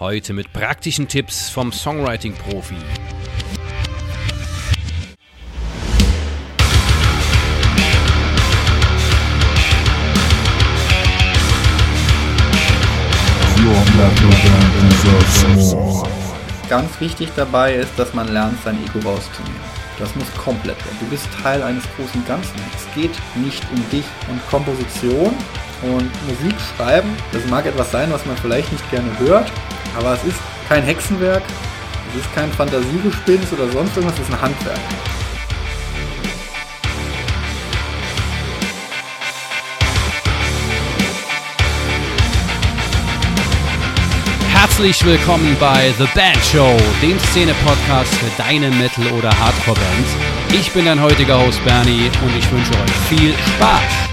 Heute mit praktischen Tipps vom Songwriting-Profi. Ganz wichtig dabei ist, dass man lernt, sein Ego rauszunehmen. Das muss komplett weg. Du bist Teil eines großen Ganzen. Es geht nicht um dich und Komposition und Musik schreiben. Das mag etwas sein, was man vielleicht nicht gerne hört, aber es ist kein Hexenwerk, es ist kein Fantasiegespinst oder sonst irgendwas, es ist ein Handwerk. Herzlich willkommen bei The Band Show, dem Szene-Podcast für deine Metal- oder Hardcore-Bands. Ich bin dein heutiger Host Bernie und ich wünsche euch viel Spaß.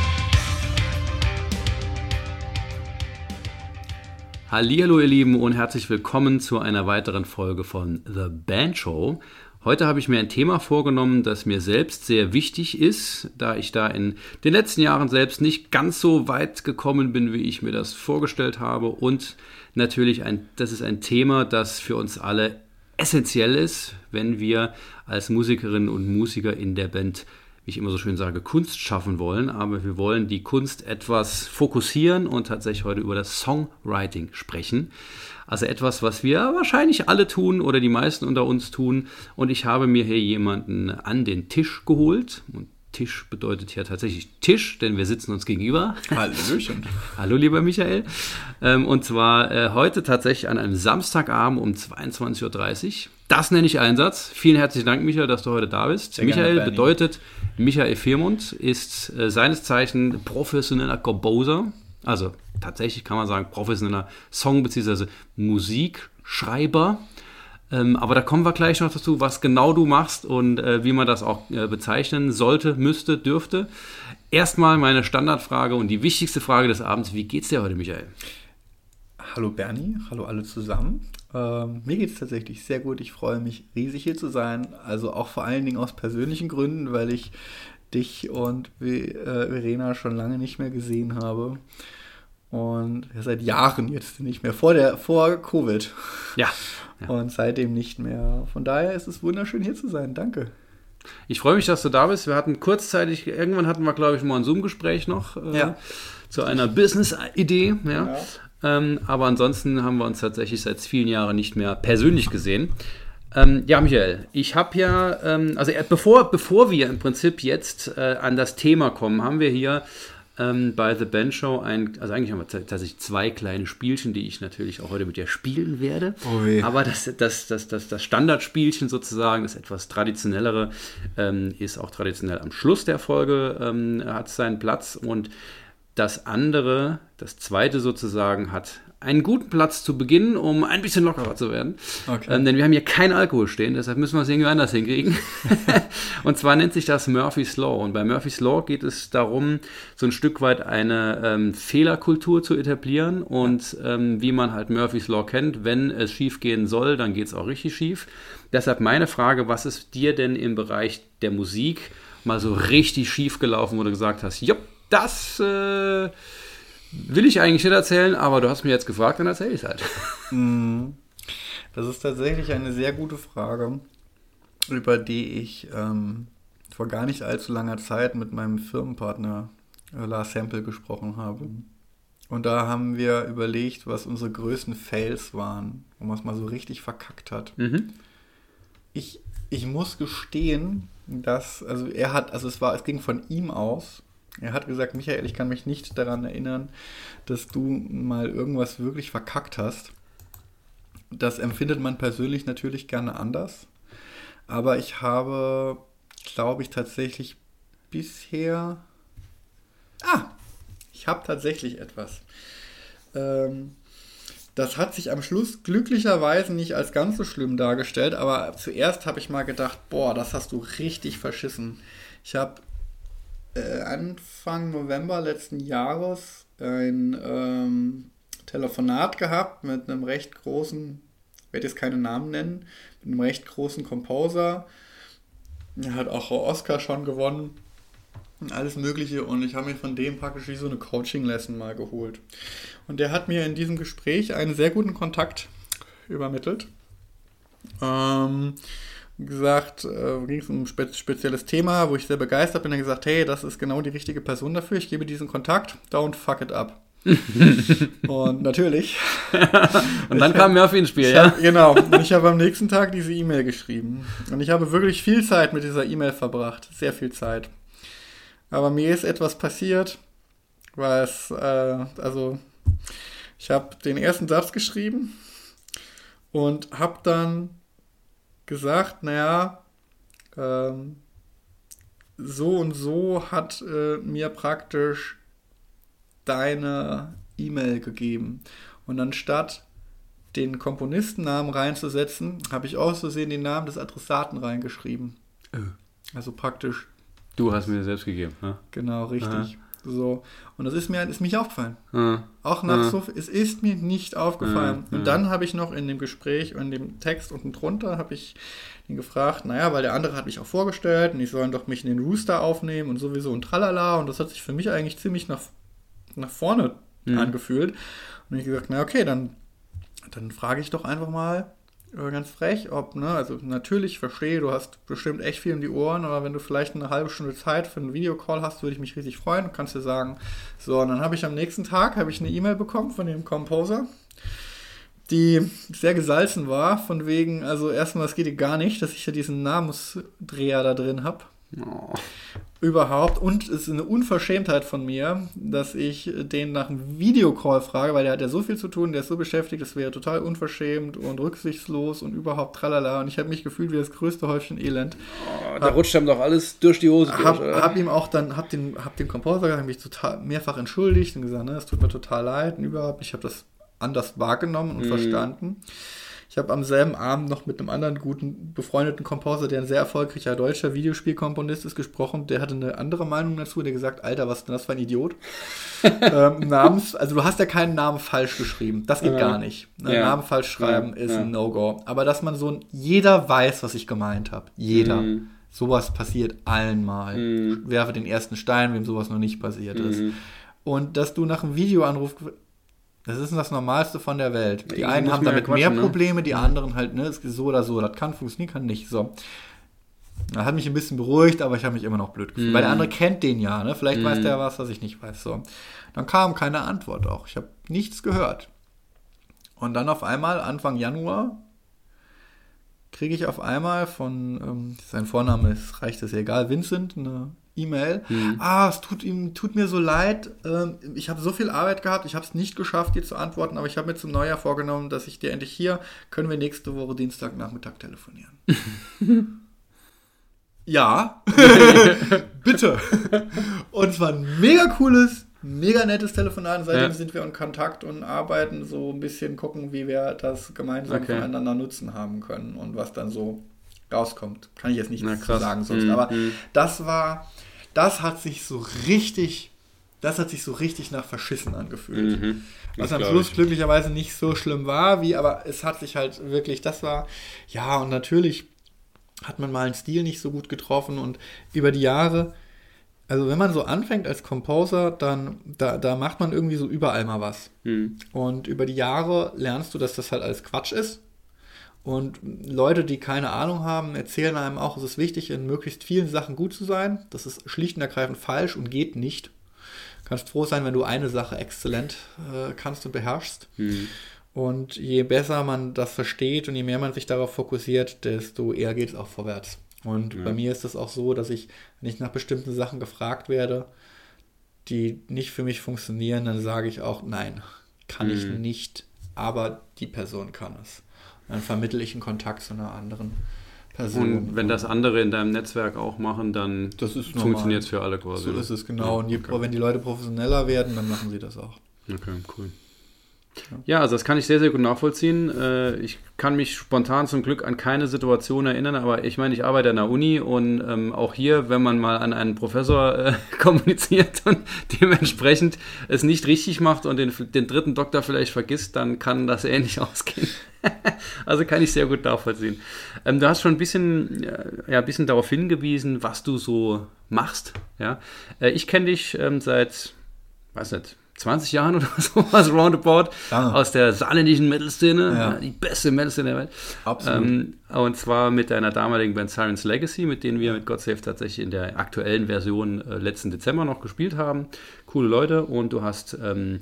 Hallo ihr Lieben und herzlich willkommen zu einer weiteren Folge von The Band Show. Heute habe ich mir ein Thema vorgenommen, das mir selbst sehr wichtig ist, da ich da in den letzten Jahren selbst nicht ganz so weit gekommen bin, wie ich mir das vorgestellt habe und natürlich ein, das ist ein Thema, das für uns alle essentiell ist, wenn wir als Musikerinnen und Musiker in der Band, wie ich immer so schön sage, Kunst schaffen wollen. Aber wir wollen die Kunst etwas fokussieren und tatsächlich heute über das Songwriting sprechen. Also etwas, was wir wahrscheinlich alle tun oder die meisten unter uns tun. Und ich habe mir hier jemanden an den Tisch geholt. Und Tisch bedeutet hier tatsächlich Tisch, denn wir sitzen uns gegenüber. Hallöchen. Hallo, lieber Michael. Ähm, und zwar äh, heute tatsächlich an einem Samstagabend um 22.30 Uhr. Das nenne ich Einsatz. Vielen herzlichen Dank, Michael, dass du heute da bist. Sehr Michael gerne, bedeutet, Michael Firmund ist äh, seines Zeichen professioneller Composer. Also tatsächlich kann man sagen, professioneller Song- bzw. Musikschreiber. Ähm, aber da kommen wir gleich noch dazu, was genau du machst und äh, wie man das auch äh, bezeichnen sollte, müsste, dürfte. Erstmal meine Standardfrage und die wichtigste Frage des Abends. Wie geht's dir heute, Michael? Hallo Bernie, hallo alle zusammen. Ähm, mir geht es tatsächlich sehr gut. Ich freue mich riesig hier zu sein. Also auch vor allen Dingen aus persönlichen Gründen, weil ich dich und äh, Verena schon lange nicht mehr gesehen habe. Und seit Jahren jetzt nicht mehr, vor, der, vor Covid. Ja. Ja. Und seitdem nicht mehr. Von daher ist es wunderschön hier zu sein. Danke. Ich freue mich, dass du da bist. Wir hatten kurzzeitig, irgendwann hatten wir, glaube ich, mal ein Zoom-Gespräch noch äh, Ja. zu einer Business-Idee. Ja. Ähm, aber ansonsten haben wir uns tatsächlich seit vielen Jahren nicht mehr persönlich gesehen. Ähm, ja, Michael, ich habe ja, ähm, also äh, bevor, bevor wir im Prinzip jetzt äh, an das Thema kommen, haben wir hier ähm, bei The Band Show ein, also eigentlich haben wir tatsächlich zwei kleine Spielchen, die ich natürlich auch heute mit dir spielen werde. Oh. Aber das, das, das, das, das Standardspielchen sozusagen, das etwas traditionellere, ähm, ist auch traditionell am Schluss der Folge, ähm, hat seinen Platz und das andere, das zweite sozusagen, hat einen guten Platz zu Beginn, um ein bisschen lockerer zu werden. Okay. Ähm, denn wir haben hier keinen Alkohol stehen, deshalb müssen wir es irgendwie anders hinkriegen. und zwar nennt sich das Murphy's Law. Und bei Murphy's Law geht es darum, so ein Stück weit eine ähm, Fehlerkultur zu etablieren und ähm, wie man halt Murphy's Law kennt, wenn es schief gehen soll, dann geht es auch richtig schief. Deshalb meine Frage, was ist dir denn im Bereich der Musik mal so richtig schief gelaufen, wo du gesagt hast, jupp, das äh, will ich eigentlich nicht erzählen, aber du hast mir jetzt gefragt, dann erzähle ich es halt. Das ist tatsächlich eine sehr gute Frage, über die ich ähm, vor gar nicht allzu langer Zeit mit meinem Firmenpartner äh, Lars Sample gesprochen habe. Und da haben wir überlegt, was unsere größten Fails waren, wo man es mal so richtig verkackt hat. Mhm. Ich, ich muss gestehen, dass, also er hat, also es war, es ging von ihm aus. Er hat gesagt, Michael, ich kann mich nicht daran erinnern, dass du mal irgendwas wirklich verkackt hast. Das empfindet man persönlich natürlich gerne anders. Aber ich habe, glaube ich, tatsächlich bisher. Ah, ich habe tatsächlich etwas. Ähm, das hat sich am Schluss glücklicherweise nicht als ganz so schlimm dargestellt, aber zuerst habe ich mal gedacht, boah, das hast du richtig verschissen. Ich habe äh, Anfang November letzten Jahres ein ähm, Telefonat gehabt mit einem recht großen, ich werde jetzt keine Namen nennen, mit einem recht großen Composer. Er hat auch Oscar schon gewonnen und alles Mögliche und ich habe mir von dem praktisch wie so eine Coaching-Lesson mal geholt. Und der hat mir in diesem Gespräch einen sehr guten Kontakt übermittelt. Ähm, gesagt, äh, ging es um ein spe spezielles Thema, wo ich sehr begeistert bin. Er gesagt, hey, das ist genau die richtige Person dafür. Ich gebe diesen Kontakt. Don't fuck it up. und natürlich. und dann kam Murphy ins Spiel, ja? Hab, genau. Und ich habe am nächsten Tag diese E-Mail geschrieben. Und ich habe wirklich viel Zeit mit dieser E-Mail verbracht. Sehr viel Zeit. Aber mir ist etwas passiert, es, äh, also, ich habe den ersten Satz geschrieben und habe dann gesagt, naja, ähm, so und so hat äh, mir praktisch deine E-Mail gegeben. Und anstatt den Komponistennamen reinzusetzen, habe ich aus Versehen den Namen des Adressaten reingeschrieben. Äh. Also praktisch. Du hast mir selbst gegeben, ne? Genau, richtig. Aha. So. Und das ist mir ist mich aufgefallen. Aha. Auch nach Aha. so es ist mir nicht aufgefallen. Und dann habe ich noch in dem Gespräch, in dem Text unten drunter, habe ich ihn gefragt, naja, weil der andere hat mich auch vorgestellt und ich soll doch mich in den Rooster aufnehmen und sowieso und tralala. Und das hat sich für mich eigentlich ziemlich nach nach vorne angefühlt. Und ich gesagt, na okay, dann, dann frage ich doch einfach mal ganz frech, ob, ne, also natürlich verstehe, du hast bestimmt echt viel um die Ohren, aber wenn du vielleicht eine halbe Stunde Zeit für einen Videocall hast, würde ich mich riesig freuen. Du kannst dir sagen, so, und dann habe ich am nächsten Tag habe ich eine E-Mail bekommen von dem Composer, die sehr gesalzen war, von wegen, also erstmal, es geht dir gar nicht, dass ich ja diesen Namensdreher da drin habe. Oh überhaupt. Und es ist eine Unverschämtheit von mir, dass ich den nach einem Videocall frage, weil der hat ja so viel zu tun, der ist so beschäftigt, das wäre total unverschämt und rücksichtslos und überhaupt tralala. Und ich habe mich gefühlt wie das größte Häufchen Elend. Oh, da hab, rutscht ihm doch alles durch die Hose. Hab, durch, hab ihm auch dann, hab den, hab den Composer mich total mehrfach entschuldigt und gesagt, ne, es tut mir total leid und überhaupt, ich habe das anders wahrgenommen und mm. verstanden. Ich habe am selben Abend noch mit einem anderen guten befreundeten Komposer, der ein sehr erfolgreicher deutscher Videospielkomponist ist, gesprochen. Der hatte eine andere Meinung dazu. Der gesagt, Alter, was ist denn das für ein Idiot? ähm, Namens, also du hast ja keinen Namen falsch geschrieben. Das geht ja. gar nicht. Ne? Ja. Namen falsch schreiben ja. ist ein No-Go. Aber dass man so ein, jeder weiß, was ich gemeint habe. Jeder. Mhm. Sowas passiert allen mal. Mhm. Werfe den ersten Stein, wem sowas noch nicht passiert ist. Mhm. Und dass du nach einem Videoanruf das ist das Normalste von der Welt. Die ich einen haben damit mehr ne? Probleme, die anderen halt, ne, ist so oder so. Das kann funktionieren, kann nicht. So. Das hat mich ein bisschen beruhigt, aber ich habe mich immer noch blöd gefühlt. Mm. Weil der andere kennt den ja, ne? Vielleicht mm. weiß der was, was ich nicht weiß. So. Dann kam keine Antwort auch. Ich habe nichts gehört. Und dann auf einmal, Anfang Januar, kriege ich auf einmal von, ähm, sein Vorname ist, reicht das egal, Vincent, eine E-Mail. Mhm. Ah, es tut ihm tut mir so leid. Ähm, ich habe so viel Arbeit gehabt. Ich habe es nicht geschafft, dir zu antworten, aber ich habe mir zum Neujahr vorgenommen, dass ich dir endlich hier können wir nächste Woche Dienstagnachmittag telefonieren. ja, bitte. Und es war ein mega cooles, mega nettes Telefonat. Seitdem ja. sind wir in Kontakt und arbeiten so ein bisschen gucken, wie wir das gemeinsam okay. voneinander nutzen haben können und was dann so rauskommt. Kann ich jetzt nicht sagen sonst. Mhm. Aber mhm. das war, das hat sich so richtig, das hat sich so richtig nach verschissen angefühlt. Mhm. Was am Schluss ich. glücklicherweise nicht so schlimm war, wie, aber es hat sich halt wirklich, das war, ja, und natürlich hat man mal einen Stil nicht so gut getroffen und über die Jahre, also wenn man so anfängt als Composer, dann da, da macht man irgendwie so überall mal was. Mhm. Und über die Jahre lernst du, dass das halt alles Quatsch ist und Leute, die keine Ahnung haben, erzählen einem auch, es ist wichtig, in möglichst vielen Sachen gut zu sein. Das ist schlicht und ergreifend falsch und geht nicht. Du kannst froh sein, wenn du eine Sache exzellent äh, kannst und beherrschst. Mhm. Und je besser man das versteht und je mehr man sich darauf fokussiert, desto eher geht es auch vorwärts. Und ja. bei mir ist es auch so, dass ich, wenn ich nach bestimmten Sachen gefragt werde, die nicht für mich funktionieren, dann sage ich auch, nein, kann mhm. ich nicht, aber die Person kann es dann vermittle ich einen Kontakt zu einer anderen Person. Und wenn das andere in deinem Netzwerk auch machen, dann funktioniert es für alle quasi. So ist es genau. Und je, okay. wenn die Leute professioneller werden, dann machen sie das auch. Okay, cool. Ja, also das kann ich sehr, sehr gut nachvollziehen. Äh, ich kann mich spontan zum Glück an keine Situation erinnern, aber ich meine, ich arbeite an der Uni und ähm, auch hier, wenn man mal an einen Professor äh, kommuniziert und dementsprechend es nicht richtig macht und den, den dritten Doktor vielleicht vergisst, dann kann das ähnlich ausgehen. also kann ich sehr gut nachvollziehen. Ähm, du hast schon ein bisschen, ja, ein bisschen darauf hingewiesen, was du so machst. Ja? Äh, ich kenne dich ähm, seit, weiß nicht, 20 Jahren oder sowas roundabout Lange. aus der saarländischen Metal-Szene, Ja. die beste Metal-Szene der Welt. Absolut. Ähm, und zwar mit deiner damaligen Band Sirens Legacy, mit denen wir mit God Save tatsächlich in der aktuellen Version äh, letzten Dezember noch gespielt haben. Coole Leute und du hast ähm,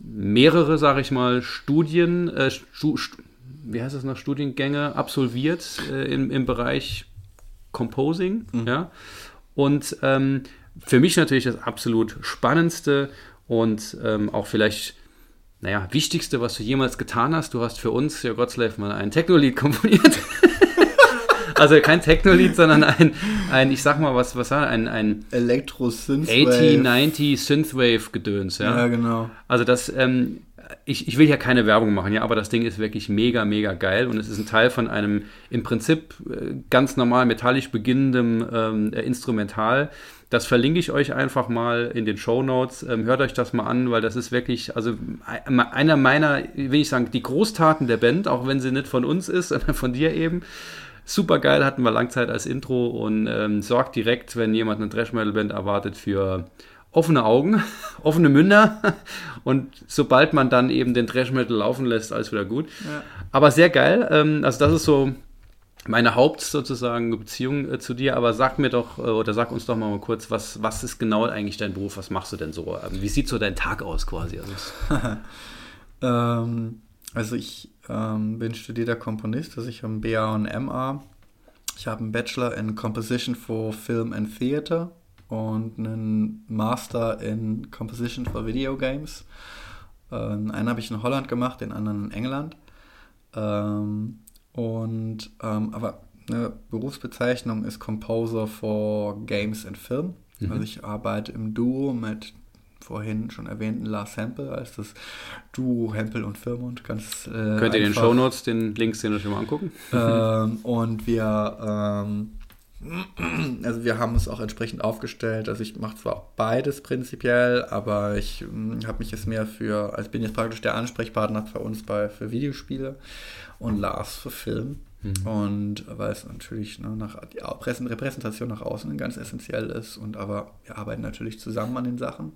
mehrere, sage ich mal, Studien, äh, Stu, Stu, wie heißt das noch, Studiengänge absolviert äh, im, im Bereich Composing, ja. Und ähm, für mich natürlich das absolut spannendste und ähm, auch vielleicht, naja, wichtigste, was du jemals getan hast. Du hast für uns, ja Gottslave, mal ein Techno-Lied komponiert. also kein Techno-Lied, sondern ein, ein, ich sag mal, was, was war ein, ein Elektro Synth 80, 90 Synthwave-Gedöns, ja. Ja, genau. Also das, ähm, ich, ich will hier keine Werbung machen, ja, aber das Ding ist wirklich mega, mega geil und es ist ein Teil von einem im Prinzip äh, ganz normal metallisch beginnendem ähm, äh, Instrumental. Das verlinke ich euch einfach mal in den Show Notes. Ähm, hört euch das mal an, weil das ist wirklich, also ein- einer meiner, will ich sagen, die Großtaten der Band, auch wenn sie nicht von uns ist, sondern von dir eben. Super geil, hatten wir Langzeit als Intro und ähm, sorgt direkt, wenn jemand eine Thrash Metal Band erwartet, für offene Augen, offene Münder und sobald man dann eben den Thrash Metal laufen lässt, alles wieder gut. Ja. Aber sehr geil, ähm, also das ist so meine Haupt sozusagen Beziehung äh, zu dir, aber sag mir doch äh, oder sag uns doch mal, kurz, was, was ist genau eigentlich dein Beruf, was machst du denn so? Ähm, wie sieht so dein Tag aus quasi? Also, Ähm, also ich ähm, bin studierter Komponist, also ich habe ein BA und MA. Ich habe einen Bachelor in Composition for Film and Theater und einen Master in Composition for Video Games. Ähm, einen habe ich in Holland gemacht, den anderen in England. Ähm, und ähm, aber eine Berufsbezeichnung ist Composer for Games and Film. Also ich arbeite im Duo mit vorhin schon erwähnten Lars Hempel als das Duo Hempel und Firmund. Ganz, äh, Könnt ihr in den einfach. Show Notes den Links den euch mal angucken? ähm, und wir, ähm, also wir haben es auch entsprechend aufgestellt. Also ich mache zwar auch beides prinzipiell, aber ich habe mich jetzt mehr für, also bin jetzt praktisch der Ansprechpartner für uns bei für Videospiele und Lars für Film. Und weil es natürlich ne, nach die Präsen- Repräsentation nach außen ganz essentiell ist und aber wir arbeiten natürlich zusammen an den Sachen.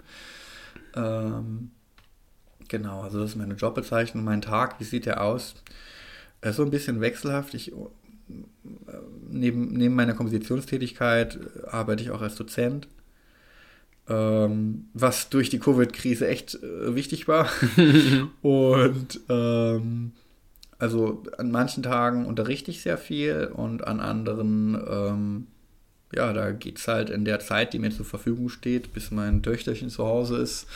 Ähm, genau, also das ist meine Jobbezeichnung, mein Tag, wie sieht der aus? Er ist so ein bisschen wechselhaft. Ich, neben, neben meiner Kompositionstätigkeit arbeite ich auch als Dozent, ähm, was durch die Covid-Krise echt äh, wichtig war. und ähm, also an manchen Tagen unterrichte ich sehr viel und an anderen, ähm, ja, da geht es halt in der Zeit, die mir zur Verfügung steht, bis mein Töchterchen zu Hause ist.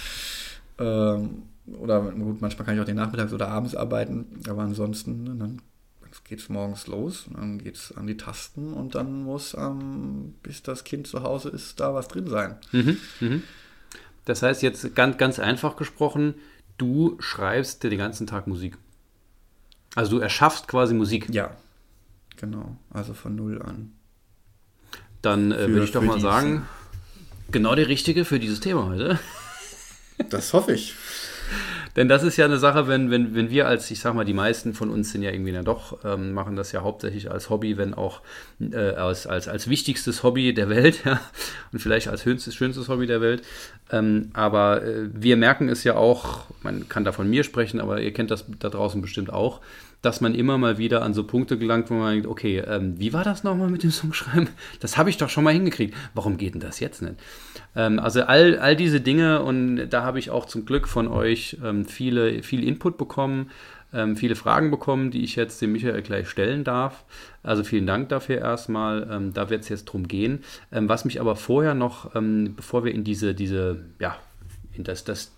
Ähm, oder gut, manchmal kann ich auch den Nachmittags oder abends arbeiten, aber ansonsten, ne, dann geht es morgens los, dann geht es an die Tasten und dann muss, ähm, bis das Kind zu Hause ist, da was drin sein. Mhm, mhm. Das heißt jetzt ganz, ganz einfach gesprochen, du schreibst dir den ganzen Tag Musik. Also du erschaffst quasi Musik. Ja, genau, also von null an. Dann äh, würde ich doch mal die sagen, genau der Richtige für dieses Thema heute. Das hoffe ich. Denn das ist ja eine Sache, wenn, wenn, wenn wir als, ich sag mal, die meisten von uns sind ja irgendwie dann doch, ähm, machen das ja hauptsächlich als Hobby, wenn auch äh, als, als, als wichtigstes Hobby der Welt, ja, und vielleicht als höchstes, schönstes Hobby der Welt. Ähm, aber äh, wir merken es ja auch, man kann da von mir sprechen, aber ihr kennt das da draußen bestimmt auch, dass man immer mal wieder an so Punkte gelangt, wo man denkt, okay, ähm, wie war das nochmal mit dem Songschreiben? Das habe ich doch schon mal hingekriegt. Warum geht denn das jetzt nicht? Ähm, also all, all diese Dinge und da habe ich auch zum Glück von euch ähm, viele, viel Input bekommen, ähm, viele Fragen bekommen, die ich jetzt dem Michael gleich stellen darf. Also vielen Dank dafür erstmal. Ähm, da wird es jetzt drum gehen. Ähm, was mich aber vorher noch, bevor wir in diese, diese, ja, in das, das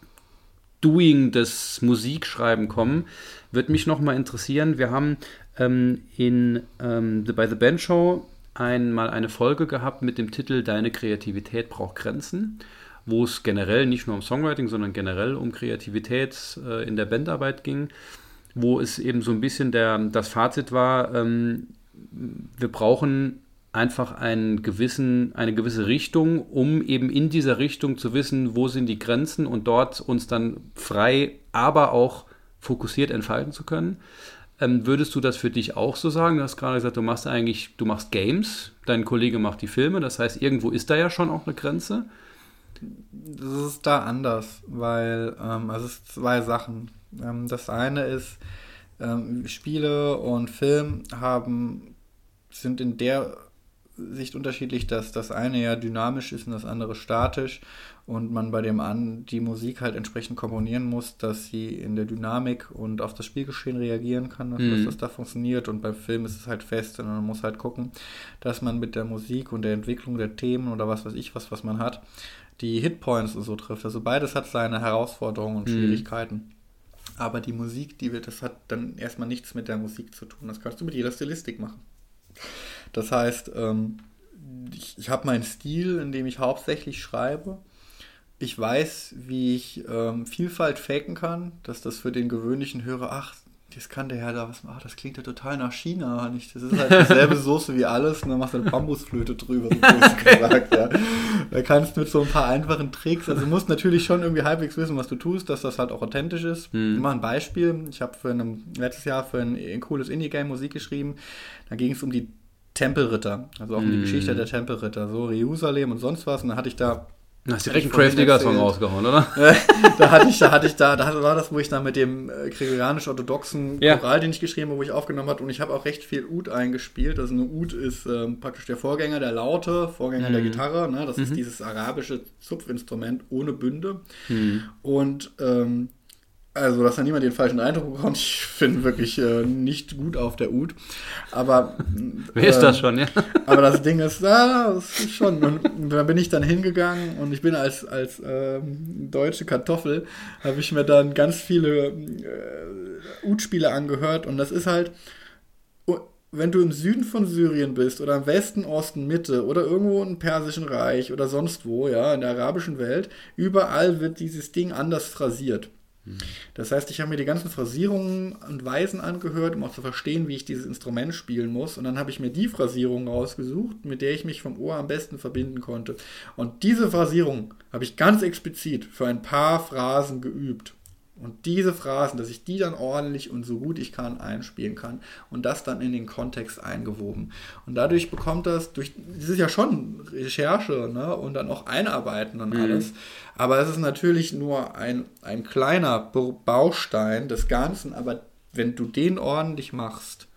Doing des Musikschreiben kommen, wird mich noch mal interessieren. Wir haben ähm, in, ähm, the, bei The Band Show einmal eine Folge gehabt mit dem Titel Deine Kreativität braucht Grenzen, wo es generell nicht nur um Songwriting, sondern generell um Kreativität äh, in der Bandarbeit ging, wo es eben so ein bisschen der, das Fazit war, ähm, wir brauchen einfach einen gewissen, eine gewisse Richtung, um eben in dieser Richtung zu wissen, wo sind die Grenzen und dort uns dann frei, aber auch fokussiert entfalten zu können. Ähm, würdest du das für dich auch so sagen? Du hast gerade gesagt, du machst eigentlich, du machst Games, dein Kollege macht die Filme, das heißt, irgendwo ist da ja schon auch eine Grenze. Das ist da anders, weil ähm, also es sind zwei Sachen. Ähm, das eine ist, ähm, Spiele und Film haben sind in der Sicht unterschiedlich, dass das eine ja dynamisch ist und das andere statisch und man bei dem an die Musik halt entsprechend komponieren muss, dass sie in der Dynamik und auf das Spielgeschehen reagieren kann, dass mhm. das da funktioniert und beim Film ist es halt fest und man muss halt gucken, dass man mit der Musik und der Entwicklung der Themen oder was weiß ich was, was man hat, die Hitpoints und so trifft. Also beides hat seine Herausforderungen und mhm. Schwierigkeiten. Aber die Musik, die wird, das hat dann erstmal nichts mit der Musik zu tun. Das kannst du mit jeder Stilistik machen. Das heißt, ähm, ich, ich habe meinen Stil, in dem ich hauptsächlich schreibe. Ich weiß, wie ich ähm, Vielfalt faken kann, dass das für den gewöhnlichen Hörer, ach, das kann der Herr da was machen, das klingt ja total nach China. Nicht? Das ist halt dieselbe Soße wie alles und dann machst du eine Bambusflöte drüber, so gesagt, ja. Da kannst du mit so ein paar einfachen Tricks, also du musst natürlich schon irgendwie halbwegs wissen, was du tust, dass das halt auch authentisch ist. Mhm. Ich mache ein Beispiel. Ich habe für ein, letztes Jahr für ein, ein cooles Indie-Game Musik geschrieben. Da ging es um die Tempelritter, also auch um die mm. Geschichte der Tempelritter, so Jerusalem und sonst was. Und dann hatte ich da Du hast direkt einen Crave Digger Song rausgehauen, oder? da hatte ich, da hatte ich, da, da war das, wo ich da mit dem äh, gregorianisch-orthodoxen ja. Choral, den ich geschrieben habe, wo ich aufgenommen habe, und ich habe auch recht viel Ud eingespielt. Also eine Ud ist ähm, praktisch der Vorgänger der Laute, Vorgänger mhm. der Gitarre. Ne? Das mhm. ist dieses arabische Zupfinstrument ohne Bünde. Mhm. Und ähm, also, dass da niemand den falschen Eindruck bekommt, ich finde wirklich äh, nicht gut auf der Ut. Aber. Wer äh, ist das ähm, schon, ja? aber das Ding ist, ja, das ist schon. Und da bin ich dann hingegangen und ich bin als, als ähm, deutsche Kartoffel, habe ich mir dann ganz viele äh, Ut-Spiele angehört und das ist halt. Wenn du im Süden von Syrien bist oder im Westen, Osten, Mitte oder irgendwo im Persischen Reich oder sonst wo, ja, in der arabischen Welt, überall wird dieses Ding anders phrasiert. Das heißt, ich habe mir die ganzen Phrasierungen und Weisen angehört, um auch zu verstehen, wie ich dieses Instrument spielen muss. Und dann habe ich mir die Phrasierung rausgesucht, mit der ich mich vom Ohr am besten verbinden konnte. Und diese Phrasierung habe ich ganz explizit für ein paar Phrasen geübt. Und diese Phrasen, dass ich die dann ordentlich und so gut ich kann einspielen kann und das dann in den Kontext eingewoben. Und dadurch bekommt das, durch, das ist ja schon Recherche ne, und dann auch Einarbeiten und mhm. alles. Aber es ist natürlich nur ein, ein kleiner Baustein des Ganzen. Aber wenn du den ordentlich machst,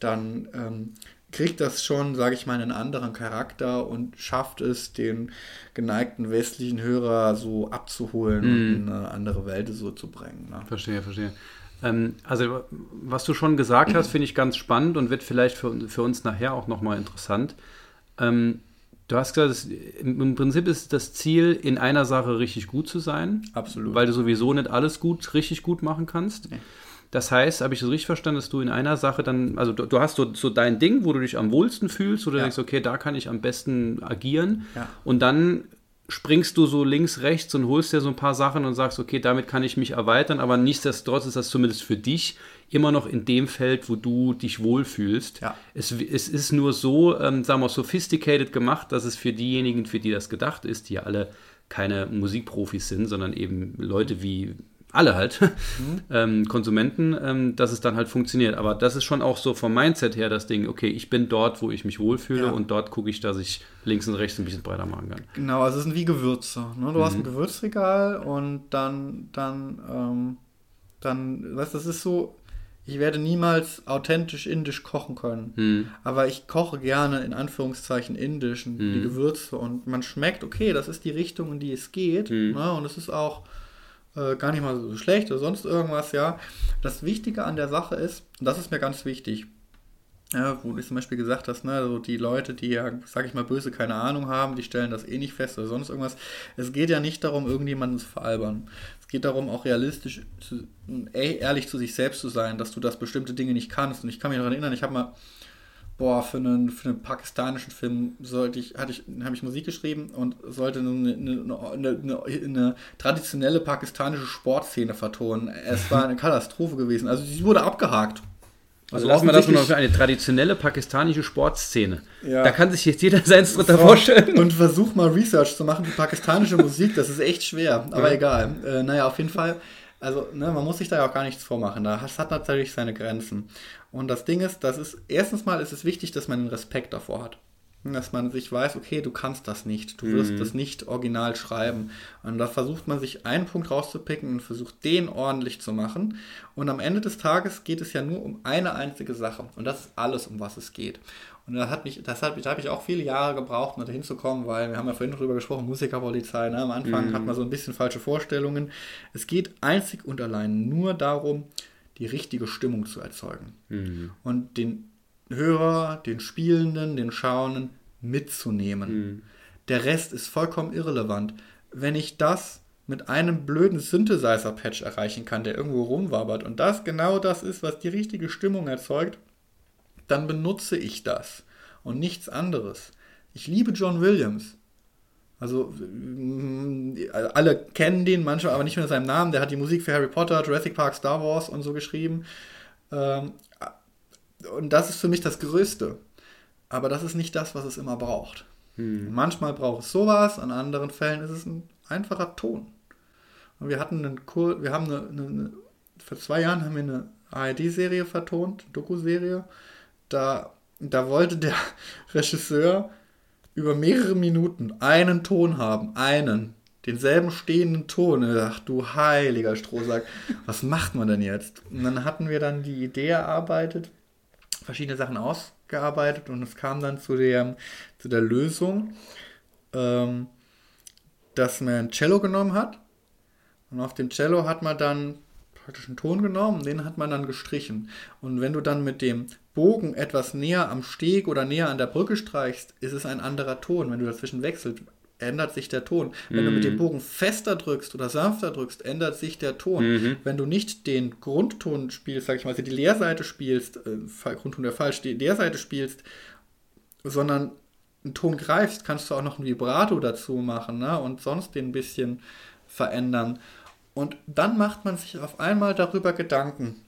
dann ähm, kriegt das schon, sage ich mal, einen anderen Charakter und schafft es, den geneigten westlichen Hörer so abzuholen mm. und in eine andere Welt so zu bringen. Ne? Verstehe, verstehe. Ähm, also, was du schon gesagt hast, finde ich ganz spannend und wird vielleicht für, für uns nachher auch nochmal interessant. Ähm, du hast gesagt, das, im Prinzip ist das Ziel, in einer Sache richtig gut zu sein. Absolut. Weil du sowieso nicht alles gut, richtig gut machen kannst. Nee. Das heißt, habe ich das richtig verstanden, dass du in einer Sache dann, also du, du hast so, so, dein Ding, wo du dich am wohlsten fühlst, wo du ja. denkst, okay, da kann ich am besten agieren. Ja. Und dann springst du so links, rechts und holst dir so ein paar Sachen und sagst, okay, damit kann ich mich erweitern, aber nichtsdestotrotz ist das zumindest für dich immer noch in dem Feld, wo du dich wohlfühlst. Ja. Es, es ist nur so, ähm, sagen wir, sophisticated gemacht, dass es für diejenigen, für die das gedacht ist, die alle keine Musikprofis sind, sondern eben Leute wie alle halt, mhm. ähm, Konsumenten, ähm, dass es dann halt funktioniert. Aber das ist schon auch so vom Mindset her das Ding, okay, ich bin dort, wo ich mich wohlfühle ja. und dort gucke ich, dass ich links und rechts ein bisschen breiter machen kann. Genau, also es sind wie Gewürze. Ne? Du mhm. hast ein Gewürzregal und dann, dann, ähm, dann, weißt du, das ist so, ich werde niemals authentisch indisch kochen können. Mhm. Aber ich koche gerne in Anführungszeichen indisch, die mhm. Gewürze und man schmeckt, okay, das ist die Richtung, in die es geht. Mhm. Ne? Und es ist auch äh, gar nicht mal so schlecht oder sonst irgendwas, ja. Das Wichtige an der Sache ist, und das ist mir ganz wichtig, ja, wo du zum Beispiel gesagt hast, ne, so die Leute, die ja, sag ich mal, böse keine Ahnung haben, die stellen das eh nicht fest oder sonst irgendwas. Es geht ja nicht darum, irgendjemanden zu veralbern. Es geht darum, auch realistisch, zu, ehrlich zu sich selbst zu sein, dass du das bestimmte Dinge nicht kannst. Und ich kann mich daran erinnern, ich habe mal boah, für einen, für einen pakistanischen Film sollte ich, hatte ich, habe ich Musik geschrieben und sollte eine, eine, eine, eine, traditionelle pakistanische Sportszene vertonen. Es war eine Katastrophe gewesen. Also sie wurde abgehakt. Also, also lassen wir das mal für eine traditionelle pakistanische Sportszene. Ja. Da kann sich jetzt jeder seinen Dritter vorstellen. Und versuch mal Research zu machen für pakistanische Musik, das ist echt schwer, aber ja. egal. Äh, naja, auf jeden Fall also ne, man muss sich da ja auch gar nichts vormachen. Das hat natürlich seine Grenzen. Und das Ding ist, das ist, erstens mal ist es wichtig, dass man einen Respekt davor hat. dass man sich weiß, okay, du kannst das nicht, du wirst Mhm. das nicht original schreiben. Und da versucht man sich einen Punkt rauszupicken und versucht den ordentlich zu machen. Und am Ende des Tages geht es ja nur um eine einzige Sache. Und das ist alles, um was es geht. Und da hat mich, das hat, da habe ich auch viele Jahre gebraucht, um da hinzukommen, weil wir haben ja vorhin drüber gesprochen, Musikerpolizei, ne? am Anfang hat man so ein bisschen falsche Vorstellungen. Es geht einzig und allein nur darum, die richtige Stimmung zu erzeugen Mhm. und den Hörer, den Spielenden, den Schauenden mitzunehmen. Der Rest ist vollkommen irrelevant. Wenn ich das mit einem blöden Synthesizer-Patch erreichen kann, der irgendwo rumwabbert und das genau das ist, was die richtige Stimmung erzeugt, dann benutze ich das und nichts anderes. Ich liebe John Williams. Also mm, alle kennen den, manche aber nicht mit seinem Namen. Der hat die Musik für Harry Potter, Jurassic Park, Star Wars und so geschrieben. Ähm, und das ist für mich das Größte. Aber das ist nicht das, was es immer braucht. Manchmal braucht es sowas, an anderen Fällen ist es ein einfacher Ton. Und wir hatten einen Kur wir haben eine, eine, eine, vor zwei Jahren haben wir eine ARD-Serie vertont, Doku-Serie. Da, da wollte der Regisseur über mehrere Minuten einen Ton haben, einen, denselben stehenden Ton. Dachte, du heiliger Strohsack, was macht man denn jetzt? Und dann hatten wir dann die Idee erarbeitet, verschiedene Sachen ausgearbeitet und es kam dann zu der, zu der Lösung, ähm, dass man ein Cello genommen hat und auf dem Cello hat man dann praktisch einen Ton genommen, den hat man dann gestrichen. Und wenn du dann mit dem Bogen etwas näher am Steg oder näher an der Brücke streichst, ist es ein anderer Ton. Wenn du dazwischen wechselst, ändert sich der Ton. Wenn du mit dem Bogen fester drückst oder sanfter drückst, ändert sich der Ton. Wenn du nicht den Grundton spielst, sag ich mal, also die Leerseite spielst, äh, Grundton der falsch, die Leerseite spielst, sondern einen Ton greifst, kannst du auch noch ein Vibrato dazu machen ne? und sonst den ein bisschen verändern. Und dann macht man sich auf einmal darüber Gedanken.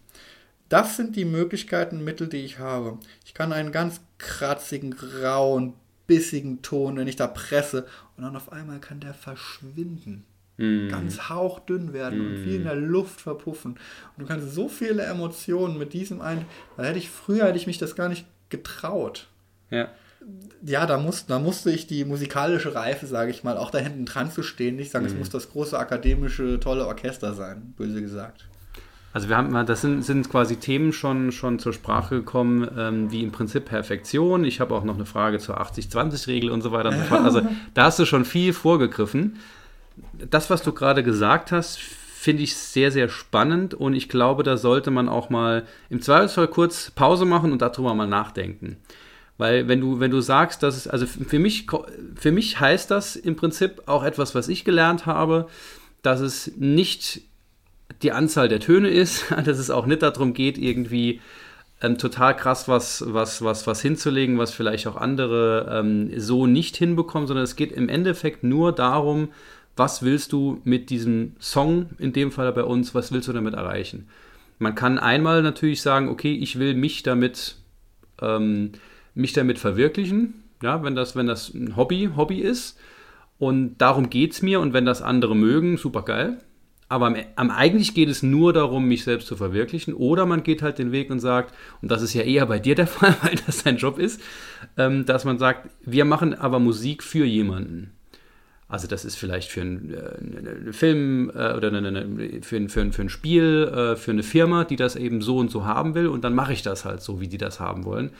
Das sind die Möglichkeiten, Mittel, die ich habe. Ich kann einen ganz kratzigen, grauen, bissigen Ton, wenn ich da presse, und dann auf einmal kann der verschwinden. Mhm. Ganz hauchdünn werden und wie in der Luft verpuffen. Und du kannst so viele Emotionen mit diesem ein. Da hätte ich früher hätte ich mich das gar nicht getraut Ja. ja, da, muss, da musste ich die musikalische Reife, sage ich mal, auch da hinten dran zu stehen. Nicht sagen, Mhm. es muss das große akademische, tolle Orchester sein, böse gesagt. Also wir haben, das sind, sind quasi Themen schon, schon zur Sprache gekommen, ähm, wie im Prinzip Perfektion. Ich habe auch noch eine Frage zur 80-20-Regel und so weiter und so fort. Also da hast du schon viel vorgegriffen. Das, was du gerade gesagt hast, finde ich sehr, sehr spannend und ich glaube, da sollte man auch mal im Zweifelsfall kurz Pause machen und darüber mal nachdenken. Weil wenn du, wenn du sagst, dass es, also für mich, für mich heißt das im Prinzip auch etwas, was ich gelernt habe, dass es nicht die Anzahl der Töne ist, dass es auch nicht darum geht, irgendwie ähm, total krass was, was, was, was hinzulegen, was vielleicht auch andere ähm, so nicht hinbekommen, sondern es geht im Endeffekt nur darum, was willst du mit diesem Song, in dem Fall bei uns, was willst du damit erreichen? Man kann einmal natürlich sagen, okay, ich will mich damit, ähm, mich damit verwirklichen, ja, wenn das, wenn das ein Hobby, Hobby ist. Und darum geht es mir und wenn das andere mögen, super geil. Aber am, am, eigentlich geht es nur darum, mich selbst zu verwirklichen. Oder man geht halt den Weg und sagt, und das ist ja eher bei dir der Fall, weil das dein Job ist, ähm, dass man sagt, wir machen aber Musik für jemanden. Also das ist vielleicht für einen, äh, Film äh, oder eine, eine, für, ein, für, ein, für ein Spiel, äh, für eine Firma, die das eben so und so haben will. Und dann mache ich das halt so, wie die das haben wollen.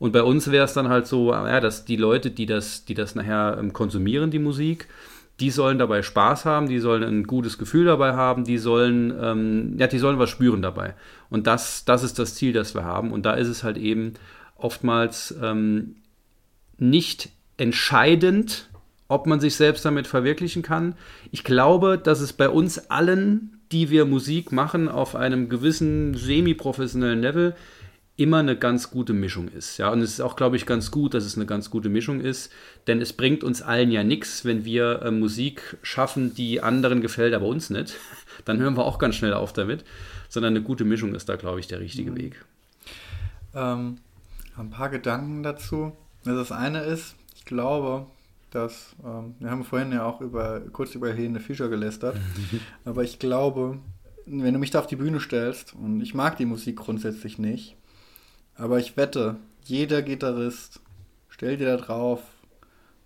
Und bei uns wäre es dann halt so, ja, dass die Leute, die das, die das nachher ähm, konsumieren, die Musik, die sollen dabei Spaß haben, die sollen ein gutes Gefühl dabei haben, die sollen, ähm, ja, die sollen was spüren dabei. Und das, das ist das Ziel, das wir haben. Und da ist es halt eben oftmals ähm, nicht entscheidend, ob man sich selbst damit verwirklichen kann. Ich glaube, dass es bei uns allen, die wir Musik machen, auf einem gewissen semi-professionellen Level, immer eine ganz gute Mischung ist. Ja, und es ist auch, glaube ich, ganz gut, dass es eine ganz gute Mischung ist, denn es bringt uns allen ja nichts, wenn wir äh, Musik schaffen, die anderen gefällt, aber uns nicht. Dann hören wir auch ganz schnell auf damit, sondern eine gute Mischung ist da, glaube ich, der richtige Mhm. Weg. Ähm, ein paar Gedanken dazu. Also das eine ist, ich glaube, dass, ähm, wir haben vorhin ja auch über, kurz über Helene Fischer gelästert, aber ich glaube, wenn du mich da auf die Bühne stellst, und ich mag die Musik grundsätzlich nicht, aber ich wette, jeder Gitarrist stell dir da drauf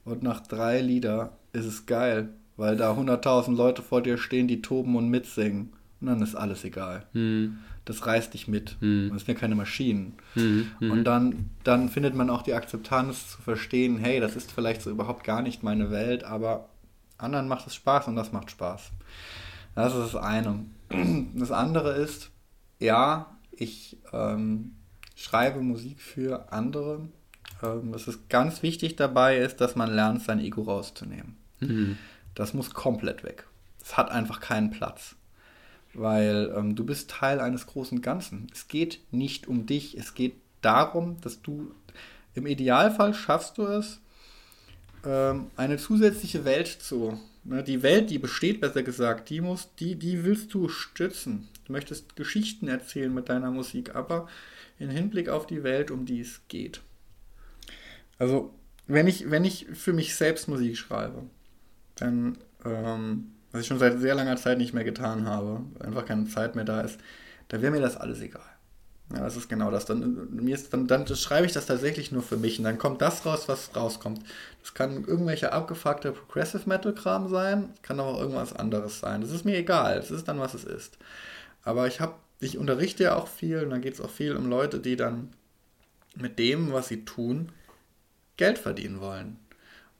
und nach drei Lieder ist es geil, weil da 100.000 Leute vor dir stehen, die toben und mitsingen. Und dann ist alles egal. Mhm. Das reißt dich mit. Mhm. Das sind ja keine Maschinen. Mhm. Mhm. Und dann, dann findet man auch die Akzeptanz zu verstehen, hey, das ist vielleicht so überhaupt gar nicht meine Welt, aber anderen macht es Spaß und das macht Spaß. Das ist das eine. Das andere ist, ja, ich ähm, schreibe Musik für andere. Ähm, das ist ganz wichtig dabei ist, dass man lernt, sein Ego rauszunehmen. Mhm. Das muss komplett weg. Es hat einfach keinen Platz. Weil ähm, du bist Teil eines großen Ganzen. Es geht nicht um dich. Es geht darum, dass du im Idealfall schaffst du es, ähm, eine zusätzliche Welt zu. Ne, die Welt, die besteht, besser gesagt, die muss, die, die willst du stützen. Du möchtest Geschichten erzählen mit deiner Musik, aber in Hinblick auf die Welt, um die es geht. Also, wenn ich, wenn ich für mich selbst Musik schreibe, dann, ähm, was ich schon seit sehr langer Zeit nicht mehr getan habe, einfach keine Zeit mehr da ist, da wäre mir das alles egal. Ja, das ist genau das. Dann, mir ist, dann, dann schreibe ich das tatsächlich nur für mich und dann kommt das raus, was rauskommt. Das kann irgendwelcher abgefuckter Progressive Metal Kram sein, kann aber auch irgendwas anderes sein. Das ist mir egal. Es ist dann, was es ist. Aber ich habe, ich unterrichte ja auch viel und dann geht es auch viel um Leute, die dann mit dem, was sie tun, Geld verdienen wollen.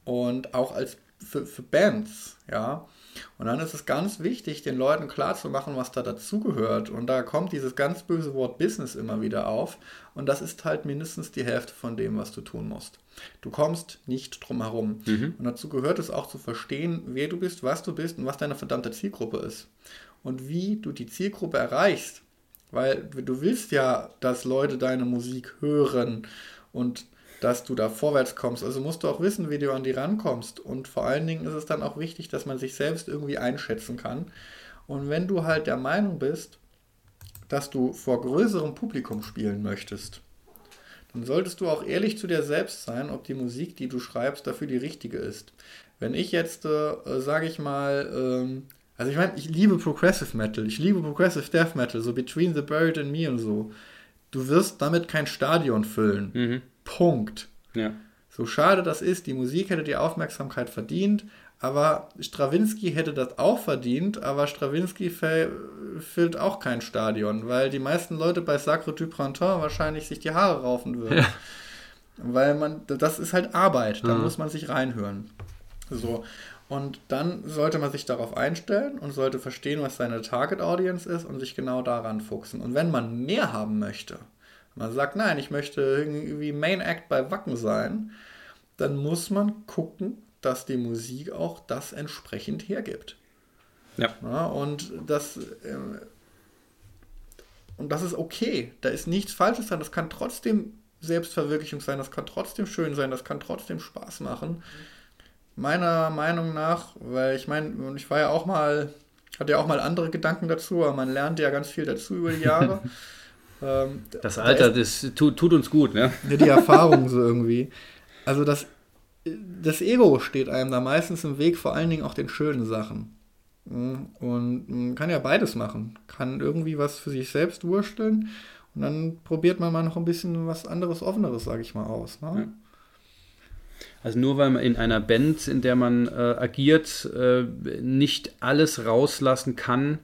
Und auch als für, für Bands, ja. Und dann ist es ganz wichtig, den Leuten klarzumachen, was da dazugehört. Und da kommt dieses ganz böse Wort Business immer wieder auf. Und das ist halt mindestens die Hälfte von dem, was du tun musst. Du kommst nicht drum herum. Mhm. Und dazu gehört es auch zu verstehen, wer du bist, was du bist und was deine verdammte Zielgruppe ist. Und wie du die Zielgruppe erreichst. Weil du willst ja, dass Leute deine Musik hören und dass du da vorwärts kommst. Also musst du auch wissen, wie du an die rankommst. Und vor allen Dingen ist es dann auch wichtig, dass man sich selbst irgendwie einschätzen kann. Und wenn du halt der Meinung bist, dass du vor größerem Publikum spielen möchtest, dann solltest du auch ehrlich zu dir selbst sein, ob die Musik, die du schreibst, dafür die richtige ist. Wenn ich jetzt, äh, sage ich mal, ähm, also ich meine, ich liebe Progressive Metal, ich liebe Progressive Death Metal, so Between the Buried and Me und so. Du wirst damit kein Stadion füllen. Mhm. Punkt. Ja. So schade das ist, die Musik hätte die Aufmerksamkeit verdient, aber Strawinski hätte das auch verdient, aber Strawinski füllt auch kein Stadion, weil die meisten Leute bei Sacre du Printemps wahrscheinlich sich die Haare raufen würden. Ja. Weil man, das ist halt Arbeit, da Mhm. muss man sich reinhören. So. Und dann sollte man sich darauf einstellen und sollte verstehen, was seine Target Audience ist und sich genau daran fuchsen. Und wenn man mehr haben möchte, man sagt, nein, ich möchte irgendwie Main Act bei Wacken sein, dann muss man gucken, dass die Musik auch das entsprechend hergibt. Ja. Ja, und das ähm, und das ist okay. Da ist nichts Falsches dran. Das kann trotzdem Selbstverwirklichung sein. Das kann trotzdem schön sein. Das kann trotzdem Spaß machen. Meiner Meinung nach, weil ich meine, ich war ja auch mal, hatte ja auch mal andere Gedanken dazu, aber man lernt ja ganz viel dazu über die Jahre. ähm, Das da Alter, ist- das tut, tut uns gut, ne? ja, die Erfahrung so irgendwie. Also das, das Ego steht einem da meistens im Weg, vor allen Dingen auch den schönen Sachen. Mhm. Und man kann ja beides machen. Kann irgendwie was für sich selbst wursteln und dann probiert man mal noch ein bisschen was anderes, offeneres, sage ich mal, aus. Ne? Ja. Also nur weil man in einer Band, in der man äh, agiert, äh, nicht alles rauslassen kann,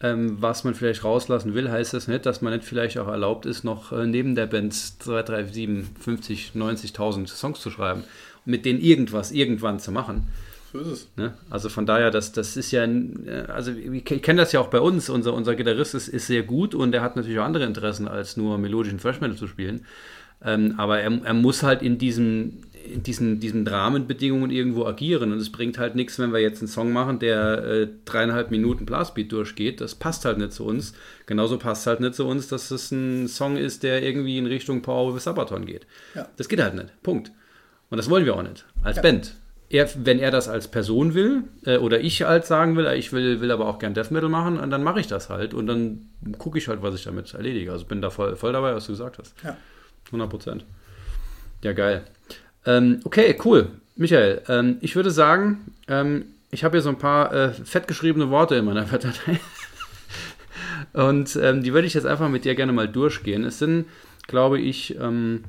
ähm, was man vielleicht rauslassen will, heißt das nicht, dass man nicht vielleicht auch erlaubt ist, noch äh, neben der Band 2, 3, 7, 50, 90.000 Songs zu schreiben und mit denen irgendwas irgendwann zu machen. So ist es. Ne? Also von daher, das, das ist ja, äh, also ich kenne das ja auch bei uns, unser, unser Gitarrist ist, ist sehr gut und er hat natürlich auch andere Interessen, als nur melodischen Thrash Metal zu spielen. Ähm, aber er, er muss halt in diesen, in diesen, diesen Rahmenbedingungen irgendwo agieren und es bringt halt nichts, wenn wir jetzt einen Song machen, der äh, dreieinhalb Minuten Blastbeat durchgeht. Das passt halt nicht zu uns. Genauso passt halt nicht zu uns, dass es ein Song ist, der irgendwie in Richtung Power with Sabaton geht. Ja. Das geht halt nicht. Punkt. Und das wollen wir auch nicht. Als Ja. Band. Er, wenn er das als Person will, äh, oder ich halt sagen will, ich will, will aber auch gern Death Metal machen, und dann mache ich das halt. Und dann gucke ich halt, was ich damit erledige. Also bin da voll, voll dabei, was du gesagt hast. Ja. 100 Prozent. Ja, geil. Ähm, okay, cool. Michael, ähm, ich würde sagen, ähm, ich habe hier so ein paar äh, fettgeschriebene Worte in meiner Datei. Und ähm, die würde ich jetzt einfach mit dir gerne mal durchgehen. Es sind, glaube ich, ähm,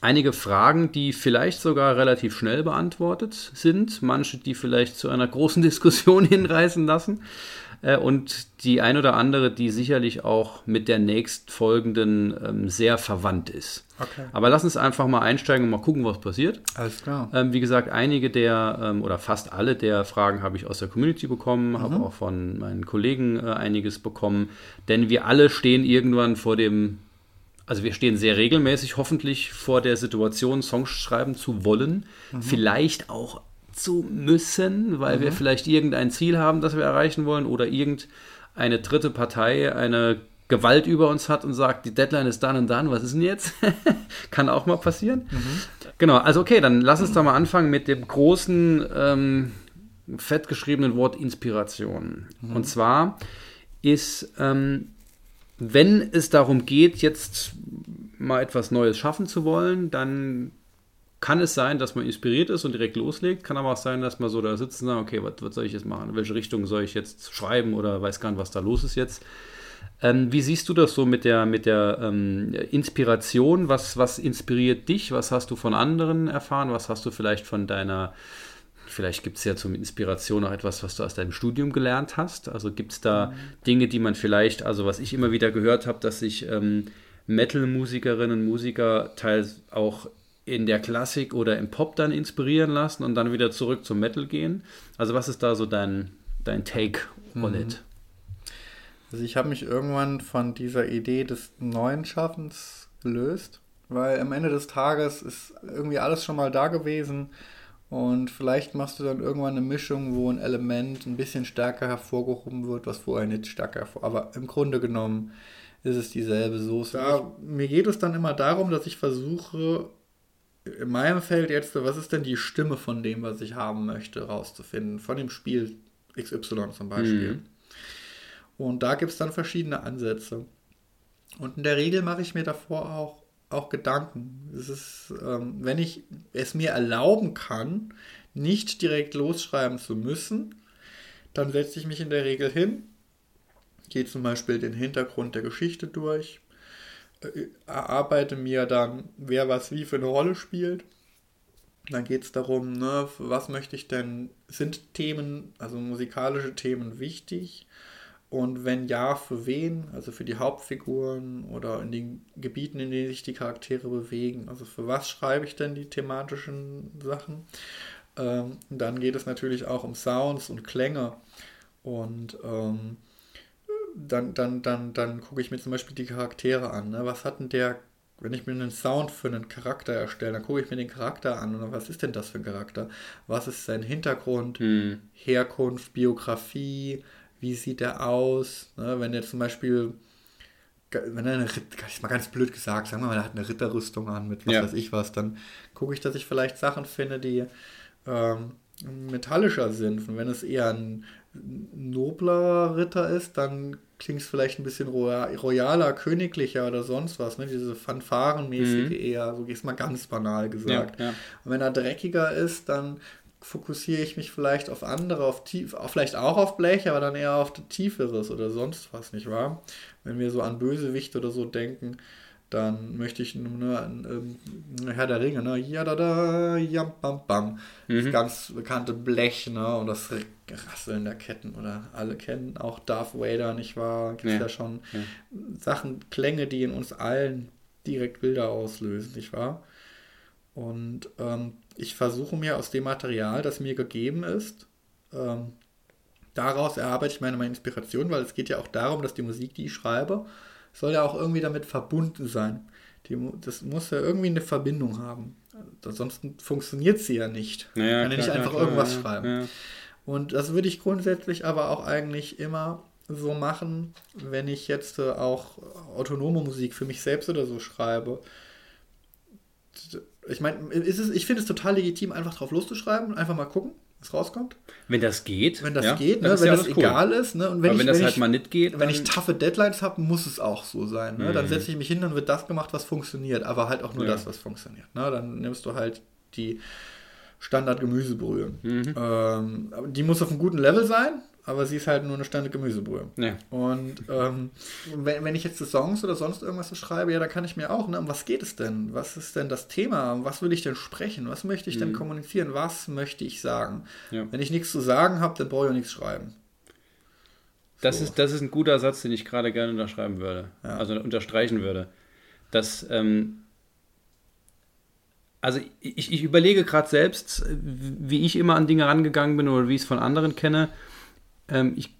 einige Fragen, die vielleicht sogar relativ schnell beantwortet sind, manche, die vielleicht zu einer großen Diskussion hinreißen lassen und die ein oder andere, die sicherlich auch mit der nächstfolgenden ähm, sehr verwandt ist. Okay. Aber lass uns einfach mal einsteigen und mal gucken, was passiert. Alles klar. Ähm, wie gesagt, einige der ähm, oder fast alle der Fragen habe ich aus der Community bekommen, mhm. habe auch von meinen Kollegen äh, einiges bekommen, denn wir alle stehen irgendwann vor dem also wir stehen sehr regelmäßig hoffentlich vor der Situation, Songs schreiben zu wollen, mhm. vielleicht auch zu müssen, weil mhm. wir vielleicht irgendein Ziel haben, das wir erreichen wollen oder irgendeine dritte Partei eine Gewalt über uns hat und sagt, die Deadline ist dann und dann, was ist denn jetzt? Kann auch mal passieren. Mhm. Genau, also okay, dann lass uns doch mal anfangen mit dem großen, ähm, fett geschriebenen Wort Inspiration. Mhm. Und zwar ist ähm, wenn es darum geht, jetzt mal etwas Neues schaffen zu wollen, dann kann es sein, dass man inspiriert ist und direkt loslegt. Kann aber auch sein, dass man so da sitzt und sagt, okay, was, was soll ich jetzt machen? In welche Richtung soll ich jetzt schreiben oder weiß gar nicht, was da los ist jetzt. Ähm, wie siehst du das so mit der, mit der ähm, Inspiration? Was, was inspiriert dich? Was hast du von anderen erfahren? Was hast du vielleicht von deiner Vielleicht gibt es ja zum Inspiration auch etwas, was du aus deinem Studium gelernt hast. Also gibt es da mhm. Dinge, die man vielleicht, also was ich immer wieder gehört habe, dass sich ähm, Metal-Musikerinnen und Musiker teils auch in der Klassik oder im Pop dann inspirieren lassen und dann wieder zurück zum Metal gehen. Also was ist da so dein, dein Take on mhm. it? Also ich habe mich irgendwann von dieser Idee des neuen Schaffens gelöst, weil am Ende des Tages ist irgendwie alles schon mal da gewesen und vielleicht machst du dann irgendwann eine Mischung, wo ein Element ein bisschen stärker hervorgehoben wird, was vorher nicht stärker hervor. Aber im Grunde genommen ist es dieselbe Soße. Da, mir geht es dann immer darum, dass ich versuche, in meinem Feld jetzt, was ist denn die Stimme von dem, was ich haben möchte, rauszufinden. Von dem Spiel XY zum Beispiel. Mhm. Und da gibt es dann verschiedene Ansätze. Und in der Regel mache ich mir davor auch auch Gedanken. Es ist, ähm, wenn ich es mir erlauben kann, nicht direkt losschreiben zu müssen, dann setze ich mich in der Regel hin, gehe zum Beispiel den Hintergrund der Geschichte durch, erarbeite mir dann, wer was wie für eine Rolle spielt. Dann geht es darum, ne, was möchte ich denn, sind Themen, also musikalische Themen wichtig? Und wenn ja, für wen? Also für die Hauptfiguren oder in den Gebieten, in denen sich die Charaktere bewegen. Also für was schreibe ich denn die thematischen Sachen? Ähm, dann geht es natürlich auch um Sounds und Klänge. Und ähm, dann, dann, dann, dann gucke ich mir zum Beispiel die Charaktere an. Ne? Was hat denn der, wenn ich mir einen Sound für einen Charakter erstelle, dann gucke ich mir den Charakter an. Und was ist denn das für ein Charakter? Was ist sein Hintergrund, hm. Herkunft, Biografie? wie sieht er aus, ne? wenn er zum Beispiel, wenn er eine, mal ganz blöd gesagt, sagen wir mal, er hat eine Ritterrüstung an mit was ja. weiß ich was, dann gucke ich, dass ich vielleicht Sachen finde, die ähm, metallischer sind. Und wenn es eher ein nobler Ritter ist, dann klingt es vielleicht ein bisschen royaler, königlicher oder sonst was, ne? diese Fanfarenmäßige mhm. eher, so ist mal ganz banal gesagt. Ja, ja. Und wenn er dreckiger ist, dann fokussiere ich mich vielleicht auf andere, auf tief, vielleicht auch auf Blech, aber dann eher auf Tieferes oder sonst was, nicht wahr? Wenn wir so an Bösewicht oder so denken, dann möchte ich nur ne, ähm, Herr der Ringe, ne? Ja da da, jam bam bam. Mhm. Das ganz bekannte Blech, ne? Und das Rasseln der Ketten oder alle kennen auch Darth Vader, nicht wahr? Gibt es ja. ja. schon ja. Sachen, Klänge, die in uns allen direkt Bilder auslösen, nicht wahr? Und ähm, ich versuche mir aus dem Material, das mir gegeben ist, ähm, daraus erarbeite ich meine, meine Inspiration, weil es geht ja auch darum, dass die Musik, die ich schreibe, soll ja auch irgendwie damit verbunden sein. Die, das muss ja irgendwie eine Verbindung haben. Ansonsten funktioniert sie ja nicht. Naja, Kann ja nicht einfach klar, irgendwas ja, schreiben. Und das würde ich grundsätzlich aber auch eigentlich immer so machen, wenn ich jetzt auch autonome Musik für mich selbst oder so schreibe ich meine, ich finde es total legitim, einfach drauf loszuschreiben und einfach mal gucken, was rauskommt. Wenn das geht. Wenn das ja, geht, ne? wenn ja das cool. egal ist. Ne? Und wenn, ich, wenn das wenn halt ich, mal nicht geht. Wenn ich taffe Deadlines habe, muss es auch so sein. Ne? Mhm. Dann setze ich mich hin, dann wird das gemacht, was funktioniert. Aber halt auch nur ja. das, was funktioniert. Ne? Dann nimmst du halt die Standard-Gemüsebrühe. Mhm. Ähm, die muss auf einem guten Level sein. aber sie ist halt nur eine Stande Gemüsebrühe. Ja. Und ähm, wenn, wenn ich jetzt Songs oder sonst irgendwas so schreibe, ja, da kann ich mir auch, ne, um was geht es denn? Was ist denn das Thema? Um was will ich denn sprechen? Was möchte ich mhm. denn kommunizieren? Was möchte ich sagen? Ja. Wenn ich nichts zu sagen habe, dann brauche ich auch nichts schreiben. Das, so. ist, das ist ein guter Satz, den ich gerade gerne unterschreiben würde. Ja. Also unterstreichen würde. Dass, ähm, also ich, ich überlege gerade selbst, wie ich immer an Dinge rangegangen bin oder wie ich es von anderen kenne. Ähm, ich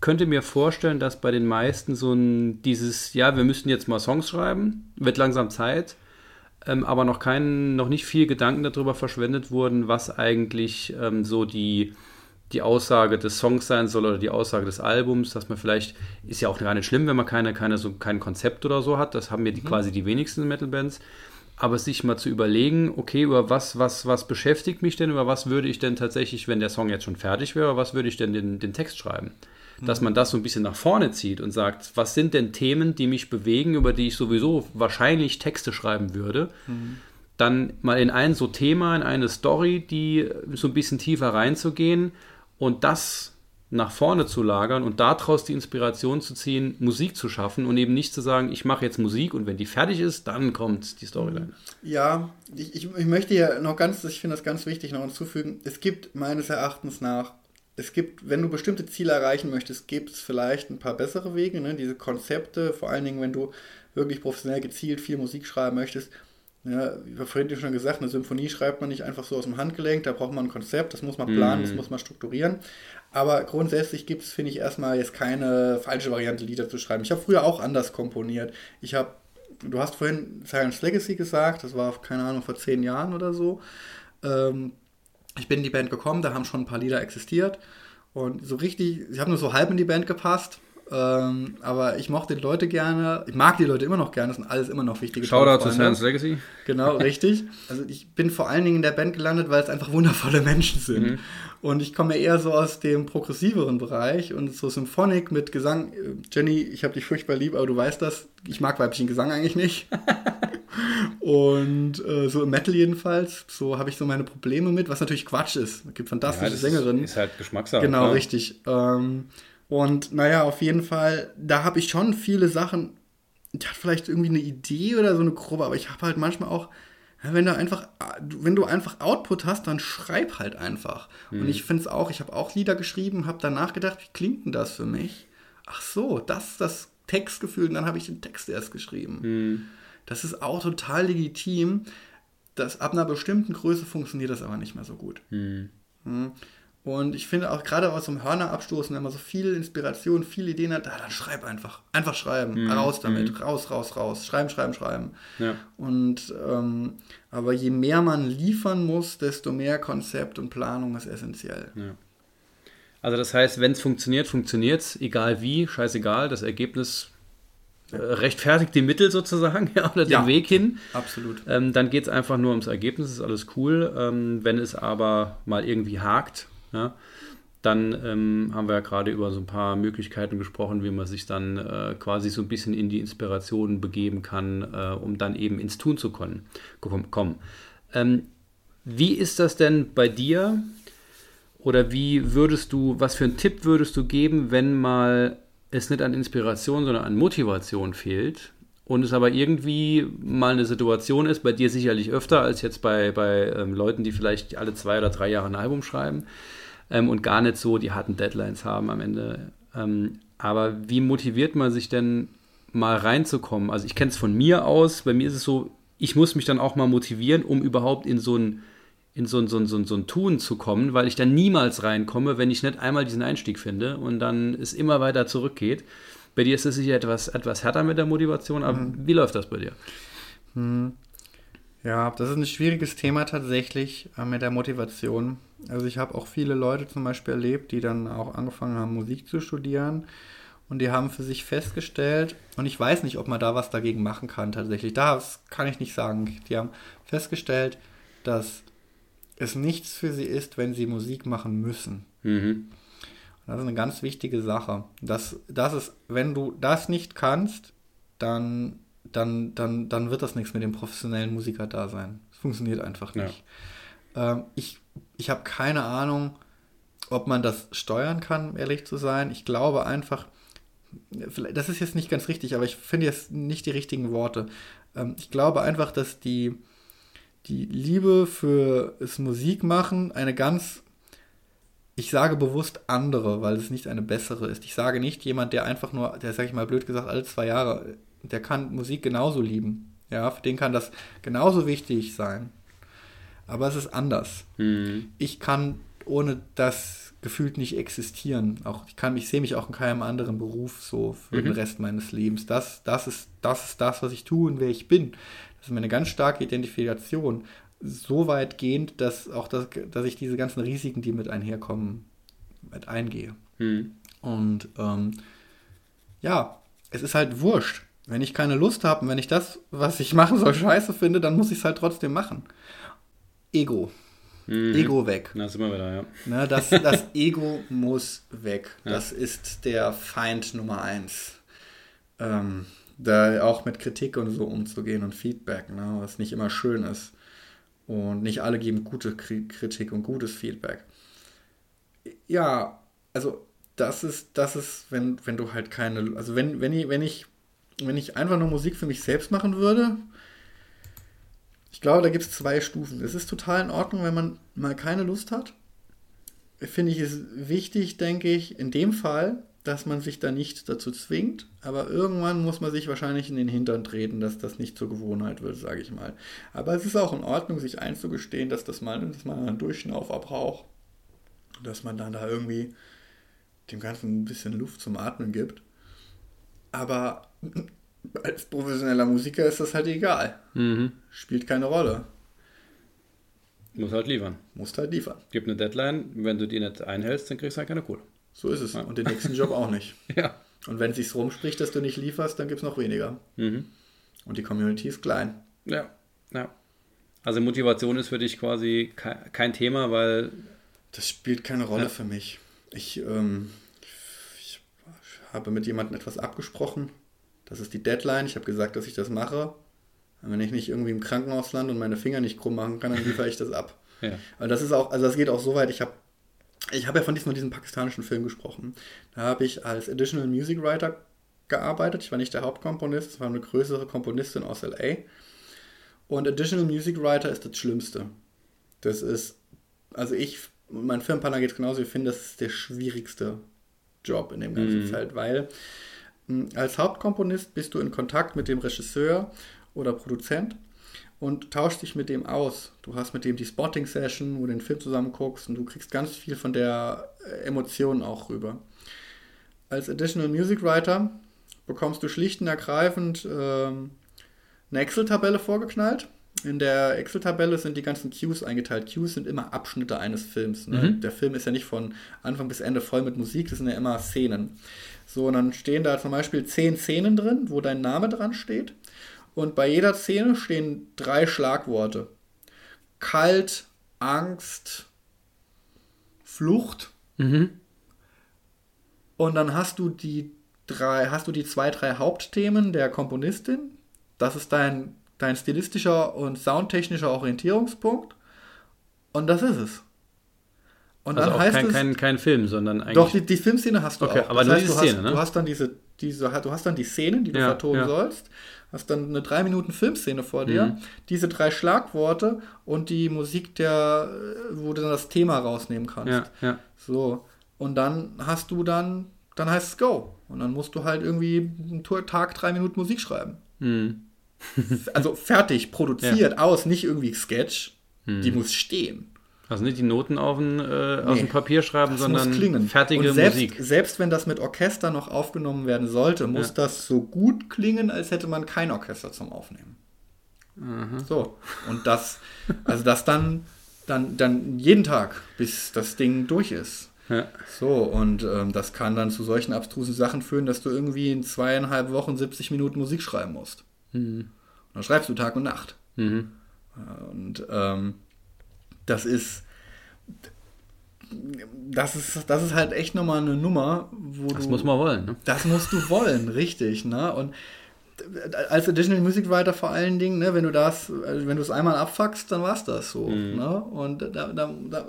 könnte mir vorstellen, dass bei den meisten so ein dieses, ja, wir müssten jetzt mal Songs schreiben, wird langsam Zeit, ähm, aber noch kein, noch nicht viel Gedanken darüber verschwendet wurden, was eigentlich ähm, so die, die Aussage des Songs sein soll oder die Aussage des Albums, dass man vielleicht, ist ja auch gar nicht schlimm, wenn man keine, keine so, kein Konzept oder so hat, das haben ja die, mhm. quasi die wenigsten Metal-Bands, aber sich mal zu überlegen, okay, über was, was, was beschäftigt mich denn, über was würde ich denn tatsächlich, wenn der Song jetzt schon fertig wäre, was würde ich denn den, den Text schreiben? Dass mhm. man das so ein bisschen nach vorne zieht und sagt, was sind denn Themen, die mich bewegen, über die ich sowieso wahrscheinlich Texte schreiben würde? Mhm. Dann mal in ein so Thema, in eine Story, die so ein bisschen tiefer reinzugehen und das nach vorne zu lagern und daraus die Inspiration zu ziehen, Musik zu schaffen und eben nicht zu sagen, ich mache jetzt Musik und wenn die fertig ist, dann kommt die Storyline. Ja, ich, ich, ich möchte ja noch ganz, ich finde das ganz wichtig noch hinzufügen, es gibt meines Erachtens nach, es gibt, wenn du bestimmte Ziele erreichen möchtest, gibt es vielleicht ein paar bessere Wege, ne? diese Konzepte, vor allen Dingen, wenn du wirklich professionell gezielt viel Musik schreiben möchtest, ja, ich habe vorhin schon gesagt, eine Symphonie schreibt man nicht einfach so aus dem Handgelenk, da braucht man ein Konzept, das muss man planen, mm. das muss man strukturieren. Aber grundsätzlich gibt es, finde ich, erstmal jetzt keine falsche Variante, Lieder zu schreiben. Ich habe früher auch anders komponiert. Ich habe, du hast vorhin Silence Legacy gesagt, das war, keine Ahnung, vor zehn Jahren oder so. Ähm, ich bin in die Band gekommen, da haben schon ein paar Lieder existiert. Und so richtig, ich habe nur so halb in die Band gepasst. Ähm, aber ich mochte die Leute gerne. Ich mag die Leute immer noch gerne. Das sind alles immer noch wichtige Shoutout zu Sans Legacy. Genau, richtig. Also ich bin vor allen Dingen in der Band gelandet, weil es einfach wundervolle Menschen sind. Mhm. Und ich komme eher so aus dem progressiveren Bereich und so Symphonic mit Gesang. Jenny, ich habe dich furchtbar lieb, aber du weißt das. Ich mag weiblichen Gesang eigentlich nicht. und äh, so im Metal jedenfalls. So habe ich so meine Probleme mit, was natürlich Quatsch ist. Es gibt fantastische ja, Sängerinnen. Ist halt Geschmackssache. Genau, klar. richtig. Ähm, und naja, auf jeden Fall, da habe ich schon viele Sachen. Ich hatte vielleicht irgendwie eine Idee oder so eine grobe, aber ich habe halt manchmal auch, wenn du einfach, wenn du einfach Output hast, dann schreib halt einfach. Mhm. Und ich finde es auch, ich habe auch Lieder geschrieben, habe danach gedacht, wie klingt denn das für mich? Ach so, das ist das Textgefühl, und dann habe ich den Text erst geschrieben. Mhm. Das ist auch total legitim. Das, ab einer bestimmten Größe funktioniert das aber nicht mehr so gut. Mhm. Und ich finde auch gerade aus so einem Hörner abstoßen, wenn man so viel Inspiration, viele Ideen hat, dann schreib einfach. Einfach schreiben. Mhm. Raus damit. Mhm. Raus, raus, raus. Schreiben, schreiben, schreiben. Ja. Und ähm, aber je mehr man liefern muss, desto mehr Konzept und Planung ist essentiell. Ja. Also das heißt, wenn es funktioniert, funktioniert es, egal wie, scheißegal, das Ergebnis äh, rechtfertigt die Mittel sozusagen ja, oder den ja, Weg hin. Absolut. Ähm, dann geht es einfach nur ums Ergebnis, ist alles cool. Ähm, wenn es aber mal irgendwie hakt, ja, dann ähm, haben wir ja gerade über so ein paar Möglichkeiten gesprochen, wie man sich dann äh, quasi so ein bisschen in die Inspiration begeben kann, äh, um dann eben ins Tun zu können, kommen. Ähm, wie ist das denn bei dir? Oder wie würdest du, was für einen Tipp würdest du geben, wenn mal es nicht an Inspiration, sondern an Motivation fehlt und es aber irgendwie mal eine Situation ist, bei dir sicherlich öfter als jetzt bei, bei ähm, Leuten, die vielleicht alle zwei oder drei Jahre ein Album schreiben, ähm, und gar nicht so die harten Deadlines haben am Ende. Ähm, aber wie motiviert man sich denn mal reinzukommen? Also ich kenne es von mir aus, bei mir ist es so, ich muss mich dann auch mal motivieren, um überhaupt in so ein in so ein, so, ein, so, ein, so ein Tun zu kommen, weil ich dann niemals reinkomme, wenn ich nicht einmal diesen Einstieg finde und dann es immer weiter zurückgeht. Bei dir ist es sicher etwas, etwas härter mit der Motivation, aber mhm. wie läuft das bei dir? Mhm. Ja, das ist ein schwieriges Thema tatsächlich äh, mit der Motivation. Also ich habe auch viele Leute zum Beispiel erlebt, die dann auch angefangen haben, Musik zu studieren. Und die haben für sich festgestellt, und ich weiß nicht, ob man da was dagegen machen kann tatsächlich. Das kann ich nicht sagen. Die haben festgestellt, dass es nichts für sie ist, wenn sie Musik machen müssen. Mhm. Das ist eine ganz wichtige Sache. Das, das ist, wenn du das nicht kannst, dann dann, dann, dann wird das nichts mit dem professionellen Musiker da sein. Es funktioniert einfach nicht. Ja. Ähm, ich ich habe keine Ahnung, ob man das steuern kann, ehrlich zu sein. Ich glaube einfach, das ist jetzt nicht ganz richtig, aber ich finde jetzt nicht die richtigen Worte. Ähm, ich glaube einfach, dass die, die Liebe für das Musikmachen eine ganz, ich sage bewusst andere, weil es nicht eine bessere ist. Ich sage nicht jemand, der einfach nur, der sage ich mal blöd gesagt, alle zwei Jahre, der kann Musik genauso lieben. Ja, für den kann das genauso wichtig sein. Aber es ist anders. Mhm. Ich kann ohne das gefühlt nicht existieren. Auch ich kann, ich sehe mich auch in keinem anderen Beruf so für mhm. den Rest meines Lebens. Das, das ist, das ist das, was ich tue und wer ich bin. Das ist meine ganz starke Identifikation. So weitgehend, dass auch das, dass ich diese ganzen Risiken, die mit einherkommen, mit eingehe. Mhm. Und ähm, ja, es ist halt wurscht. Wenn ich keine Lust habe und wenn ich das, was ich machen soll, scheiße finde, dann muss ich es halt trotzdem machen. Ego. Mhm. Ego weg. Da sind wir wieder, ja. Ne, das, das Ego muss weg. Ja. Das ist der Feind Nummer eins. Ähm, da auch mit Kritik und so umzugehen und Feedback, ne, was nicht immer schön ist. Und nicht alle geben gute Kritik und gutes Feedback. Ja, also das ist, das ist, wenn, wenn du halt keine, also wenn, wenn ich, wenn ich wenn ich einfach nur Musik für mich selbst machen würde, ich glaube, da gibt es zwei Stufen. Es ist total in Ordnung, wenn man mal keine Lust hat. Finde ich es wichtig, denke ich, in dem Fall, dass man sich da nicht dazu zwingt. Aber irgendwann muss man sich wahrscheinlich in den Hintern treten, dass das nicht zur Gewohnheit wird, sage ich mal. Aber es ist auch in Ordnung, sich einzugestehen, dass das mal, dass man einen Durchschnaufer braucht. Dass man dann da irgendwie dem Ganzen ein bisschen Luft zum Atmen gibt. Aber als professioneller Musiker ist das halt egal. Mhm. Spielt keine Rolle. Muss halt liefern. Muss halt liefern. Gibt eine Deadline, wenn du die nicht einhältst, dann kriegst du halt keine Kohle. So ist es. Ja. Und den nächsten Job auch nicht. ja. Und wenn es sich rumspricht, dass du nicht lieferst, dann gibt es noch weniger. Mhm. Und die Community ist klein. Ja, ja. Also Motivation ist für dich quasi kein Thema, weil. Das spielt keine Rolle ja. für mich. Ich, ähm, ich habe mit jemandem etwas abgesprochen das ist die Deadline, ich habe gesagt, dass ich das mache. Und wenn ich nicht irgendwie im Krankenhaus lande und meine Finger nicht krumm machen kann, dann liefere ich das ab. Ja. Und das ist auch, also das geht auch so weit, ich habe ich habe ja von diesem, diesem pakistanischen Film gesprochen. Da habe ich als Additional Music Writer gearbeitet. Ich war nicht der Hauptkomponist, es war eine größere Komponistin aus LA. Und Additional Music Writer ist das Schlimmste. Das ist, also ich, mein Firmenpartner geht es genauso, wir finden, das ist der schwierigste Job in dem ganzen mm. Feld, weil als Hauptkomponist bist du in Kontakt mit dem Regisseur oder Produzent und tauschst dich mit dem aus. Du hast mit dem die Spotting-Session, wo du den Film zusammen guckst und du kriegst ganz viel von der äh, Emotion auch rüber. Als Additional Music Writer bekommst du schlicht und ergreifend ähm, eine Excel-Tabelle vorgeknallt. In der Excel-Tabelle sind die ganzen Cues eingeteilt. Cues sind immer Abschnitte eines Films. Ne? Mhm. Der Film ist ja nicht von Anfang bis Ende voll mit Musik, das sind ja immer Szenen. So, und dann stehen da zum Beispiel zehn Szenen drin, wo dein Name dran steht. Und bei jeder Szene stehen drei Schlagworte. Kalt, Angst, Flucht. Mhm. Und dann hast du die drei, hast du die zwei, drei Hauptthemen der Komponistin. Das ist dein, dein stilistischer und soundtechnischer Orientierungspunkt. Und das ist es. Und also dann heißt kein, es, kein, kein Film, sondern eigentlich. Doch, die, die Filmszene hast du okay, auch. Aber das nur heißt, die Szene, hast, ne? Du hast dann diese, diese, du hast dann die Szenen, die du ja, vertonen ja. sollst, hast dann eine drei Minuten Filmszene vor dir, mhm. diese drei Schlagworte und die Musik, der, wo du dann das Thema rausnehmen kannst. Ja, ja. So. Und dann hast du dann, dann heißt es Go. Und dann musst du halt irgendwie einen Tag drei Minuten Musik schreiben. Mhm. also fertig, produziert, ja. aus, nicht irgendwie Sketch. Mhm. Die muss stehen. Also nicht die Noten auf ein, äh, aus dem Papier schreiben, sondern fertige Und selbst, Musik. Selbst wenn das mit Orchester noch aufgenommen werden sollte, muss ja. das so gut klingen, als hätte man kein Orchester zum Aufnehmen. Aha. So. Und das, also das dann, dann, dann jeden Tag, bis das Ding durch ist. Ja. So, und ähm, das kann dann zu solchen abstrusen Sachen führen, dass du irgendwie in zweieinhalb Wochen 70 Minuten Musik schreiben musst. Mhm. Und dann schreibst du Tag und Nacht. Mhm. Und ähm, das ist das ist, das ist halt echt nochmal eine Nummer, wo das du. Das muss man wollen, ne? Das musst du wollen, richtig, ne? Und als Additional Music Writer vor allen Dingen, ne, wenn du das, wenn du es einmal abfuckst, dann war es das so. Mhm. Ne? Und da, da, da,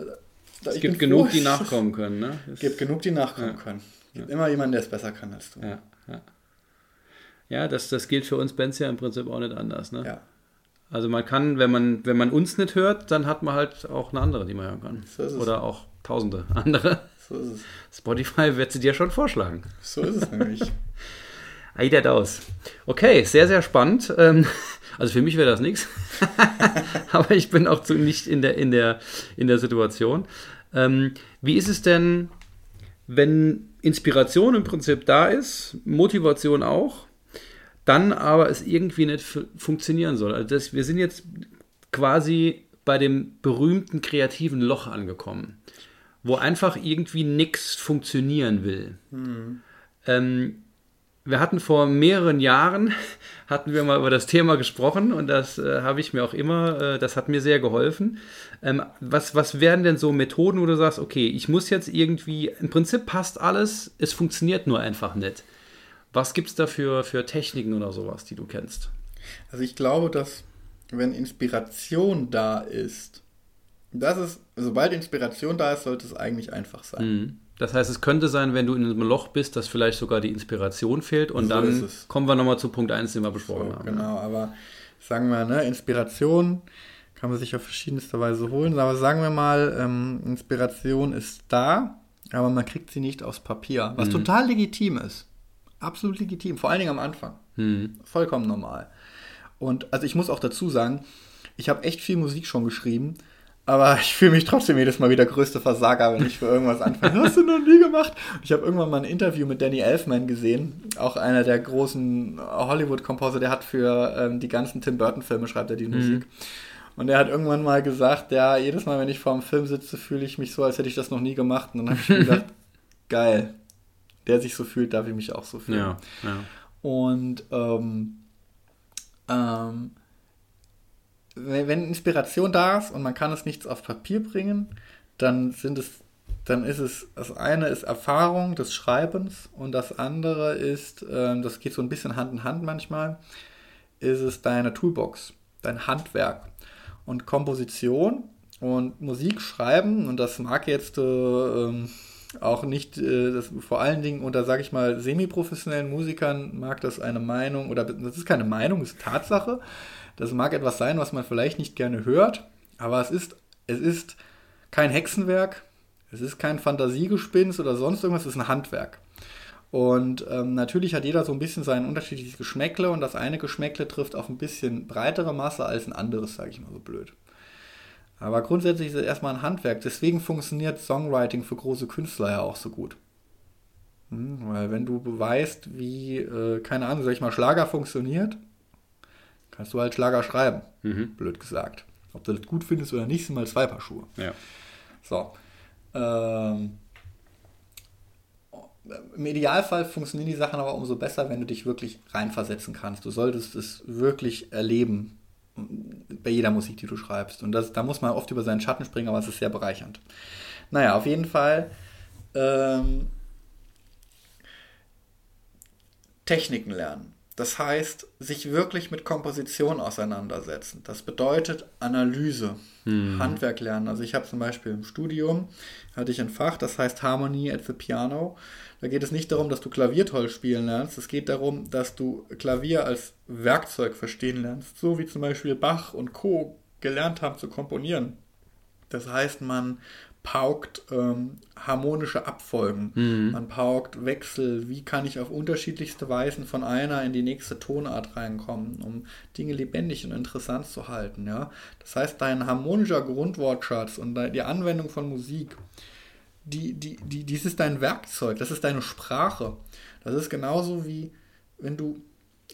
Es gibt genug, die nachkommen können. Ne? Es gibt genug, die nachkommen ja. können. Es gibt ja. immer jemanden, der es besser kann als du. Ja, ja. ja das, das gilt für uns Bands ja im Prinzip auch nicht anders. Ne? Ja. Also man kann, wenn man, wenn man uns nicht hört, dann hat man halt auch eine andere, die man hören kann. So Oder auch tausende andere. So ist es. Spotify wird sie dir schon vorschlagen. So ist es nämlich. Aida Daus. Okay, sehr, sehr spannend. Ähm, also für mich wäre das nichts. Aber ich bin auch nicht in der, in der, in der Situation. Ähm, wie ist es denn, wenn Inspiration im Prinzip da ist, Motivation auch, dann aber es irgendwie nicht funktionieren soll? Also das, wir sind jetzt quasi bei dem berühmten kreativen Loch angekommen, wo einfach irgendwie nichts funktionieren will. Hm. Ähm, wir hatten vor mehreren Jahren, hatten wir mal über das Thema gesprochen und das äh, habe ich mir auch immer, äh, das hat mir sehr geholfen. Ähm, was, was wären denn so Methoden, wo du sagst, okay, ich muss jetzt irgendwie, im Prinzip passt alles, es funktioniert nur einfach nicht. Was gibt es da für, für Techniken oder sowas, die du kennst? Also ich glaube, dass wenn Inspiration da ist, das ist, sobald Inspiration da ist, sollte es eigentlich einfach sein. Mhm. Das heißt, es könnte sein, wenn du in einem Loch bist, dass vielleicht sogar die Inspiration fehlt und so dann kommen wir nochmal zu Punkt 1, den wir besprochen so, haben. Genau, aber sagen wir, ne, Inspiration kann man sich auf verschiedenste Weise holen, aber sagen wir mal, ähm, Inspiration ist da, aber man kriegt sie nicht aufs Papier, was mhm. total legitim ist. Absolut legitim, vor allen Dingen am Anfang. Mhm. Vollkommen normal. Und also ich muss auch dazu sagen, ich habe echt viel Musik schon geschrieben aber ich fühle mich trotzdem jedes Mal wie der größte Versager, wenn ich für irgendwas anfange. Hast du noch nie gemacht? Ich habe irgendwann mal ein Interview mit Danny Elfman gesehen, auch einer der großen Hollywood-Komposer, der hat für ähm, die ganzen Tim Burton-Filme, schreibt er die mhm. Musik. Und er hat irgendwann mal gesagt, ja, jedes Mal, wenn ich vor dem Film sitze, fühle ich mich so, als hätte ich das noch nie gemacht. Und dann habe ich mir gedacht, geil. Der sich so fühlt, darf ich mich auch so fühlen. Ja, ja. Und ähm, ähm, wenn Inspiration da ist und man kann es nichts auf Papier bringen, dann sind es, dann ist es, das eine ist Erfahrung des Schreibens und das andere ist, äh, das geht so ein bisschen Hand in Hand manchmal, ist es deine Toolbox, dein Handwerk und Komposition und Musik schreiben und das mag jetzt äh, ähm, auch nicht, äh, das, vor allen Dingen unter, sage ich mal, semi-professionellen Musikern mag das eine Meinung oder das ist keine Meinung, ist Tatsache das mag etwas sein, was man vielleicht nicht gerne hört, aber es ist, es ist kein Hexenwerk, es ist kein Fantasiegespinst oder sonst irgendwas, es ist ein Handwerk. Und ähm, natürlich hat jeder so ein bisschen sein unterschiedliches Geschmäckle und das eine Geschmäckle trifft auf ein bisschen breitere Masse als ein anderes, sage ich mal so blöd. Aber grundsätzlich ist es erstmal ein Handwerk. Deswegen funktioniert Songwriting für große Künstler ja auch so gut. Hm, weil wenn du weißt, wie, äh, keine Ahnung, sag ich mal, Schlager funktioniert, kannst du halt Schlager schreiben. Mhm. Blöd gesagt. Ob du das gut findest oder nicht, sind mal zwei Paar Schuhe. Ja. So. Ähm, Im Idealfall funktionieren die Sachen aber umso besser, wenn du dich wirklich reinversetzen kannst. Du solltest es wirklich erleben bei jeder Musik, die du schreibst. Und das, da muss man oft über seinen Schatten springen, aber es ist sehr bereichernd. Naja, auf jeden Fall. Ähm, Techniken lernen. Das heißt, sich wirklich mit Komposition auseinandersetzen. Das bedeutet Analyse, hm. Handwerk lernen. Also ich habe zum Beispiel im Studium, hatte ich ein Fach, das heißt Harmony at the Piano. Da geht es nicht darum, dass du Klavier toll spielen lernst. Es geht darum, dass du Klavier als Werkzeug verstehen lernst. So wie zum Beispiel Bach und Co. gelernt haben zu komponieren. Das heißt, man paukt ähm, harmonische Abfolgen. Mhm. Man paukt Wechsel. Wie kann ich auf unterschiedlichste Weisen von einer in die nächste Tonart reinkommen, um Dinge lebendig und interessant zu halten. Ja? Das heißt, dein harmonischer Grundwortschatz und die Anwendung von Musik, die, die, die, dies ist dein Werkzeug, das ist deine Sprache. Das ist genauso wie wenn du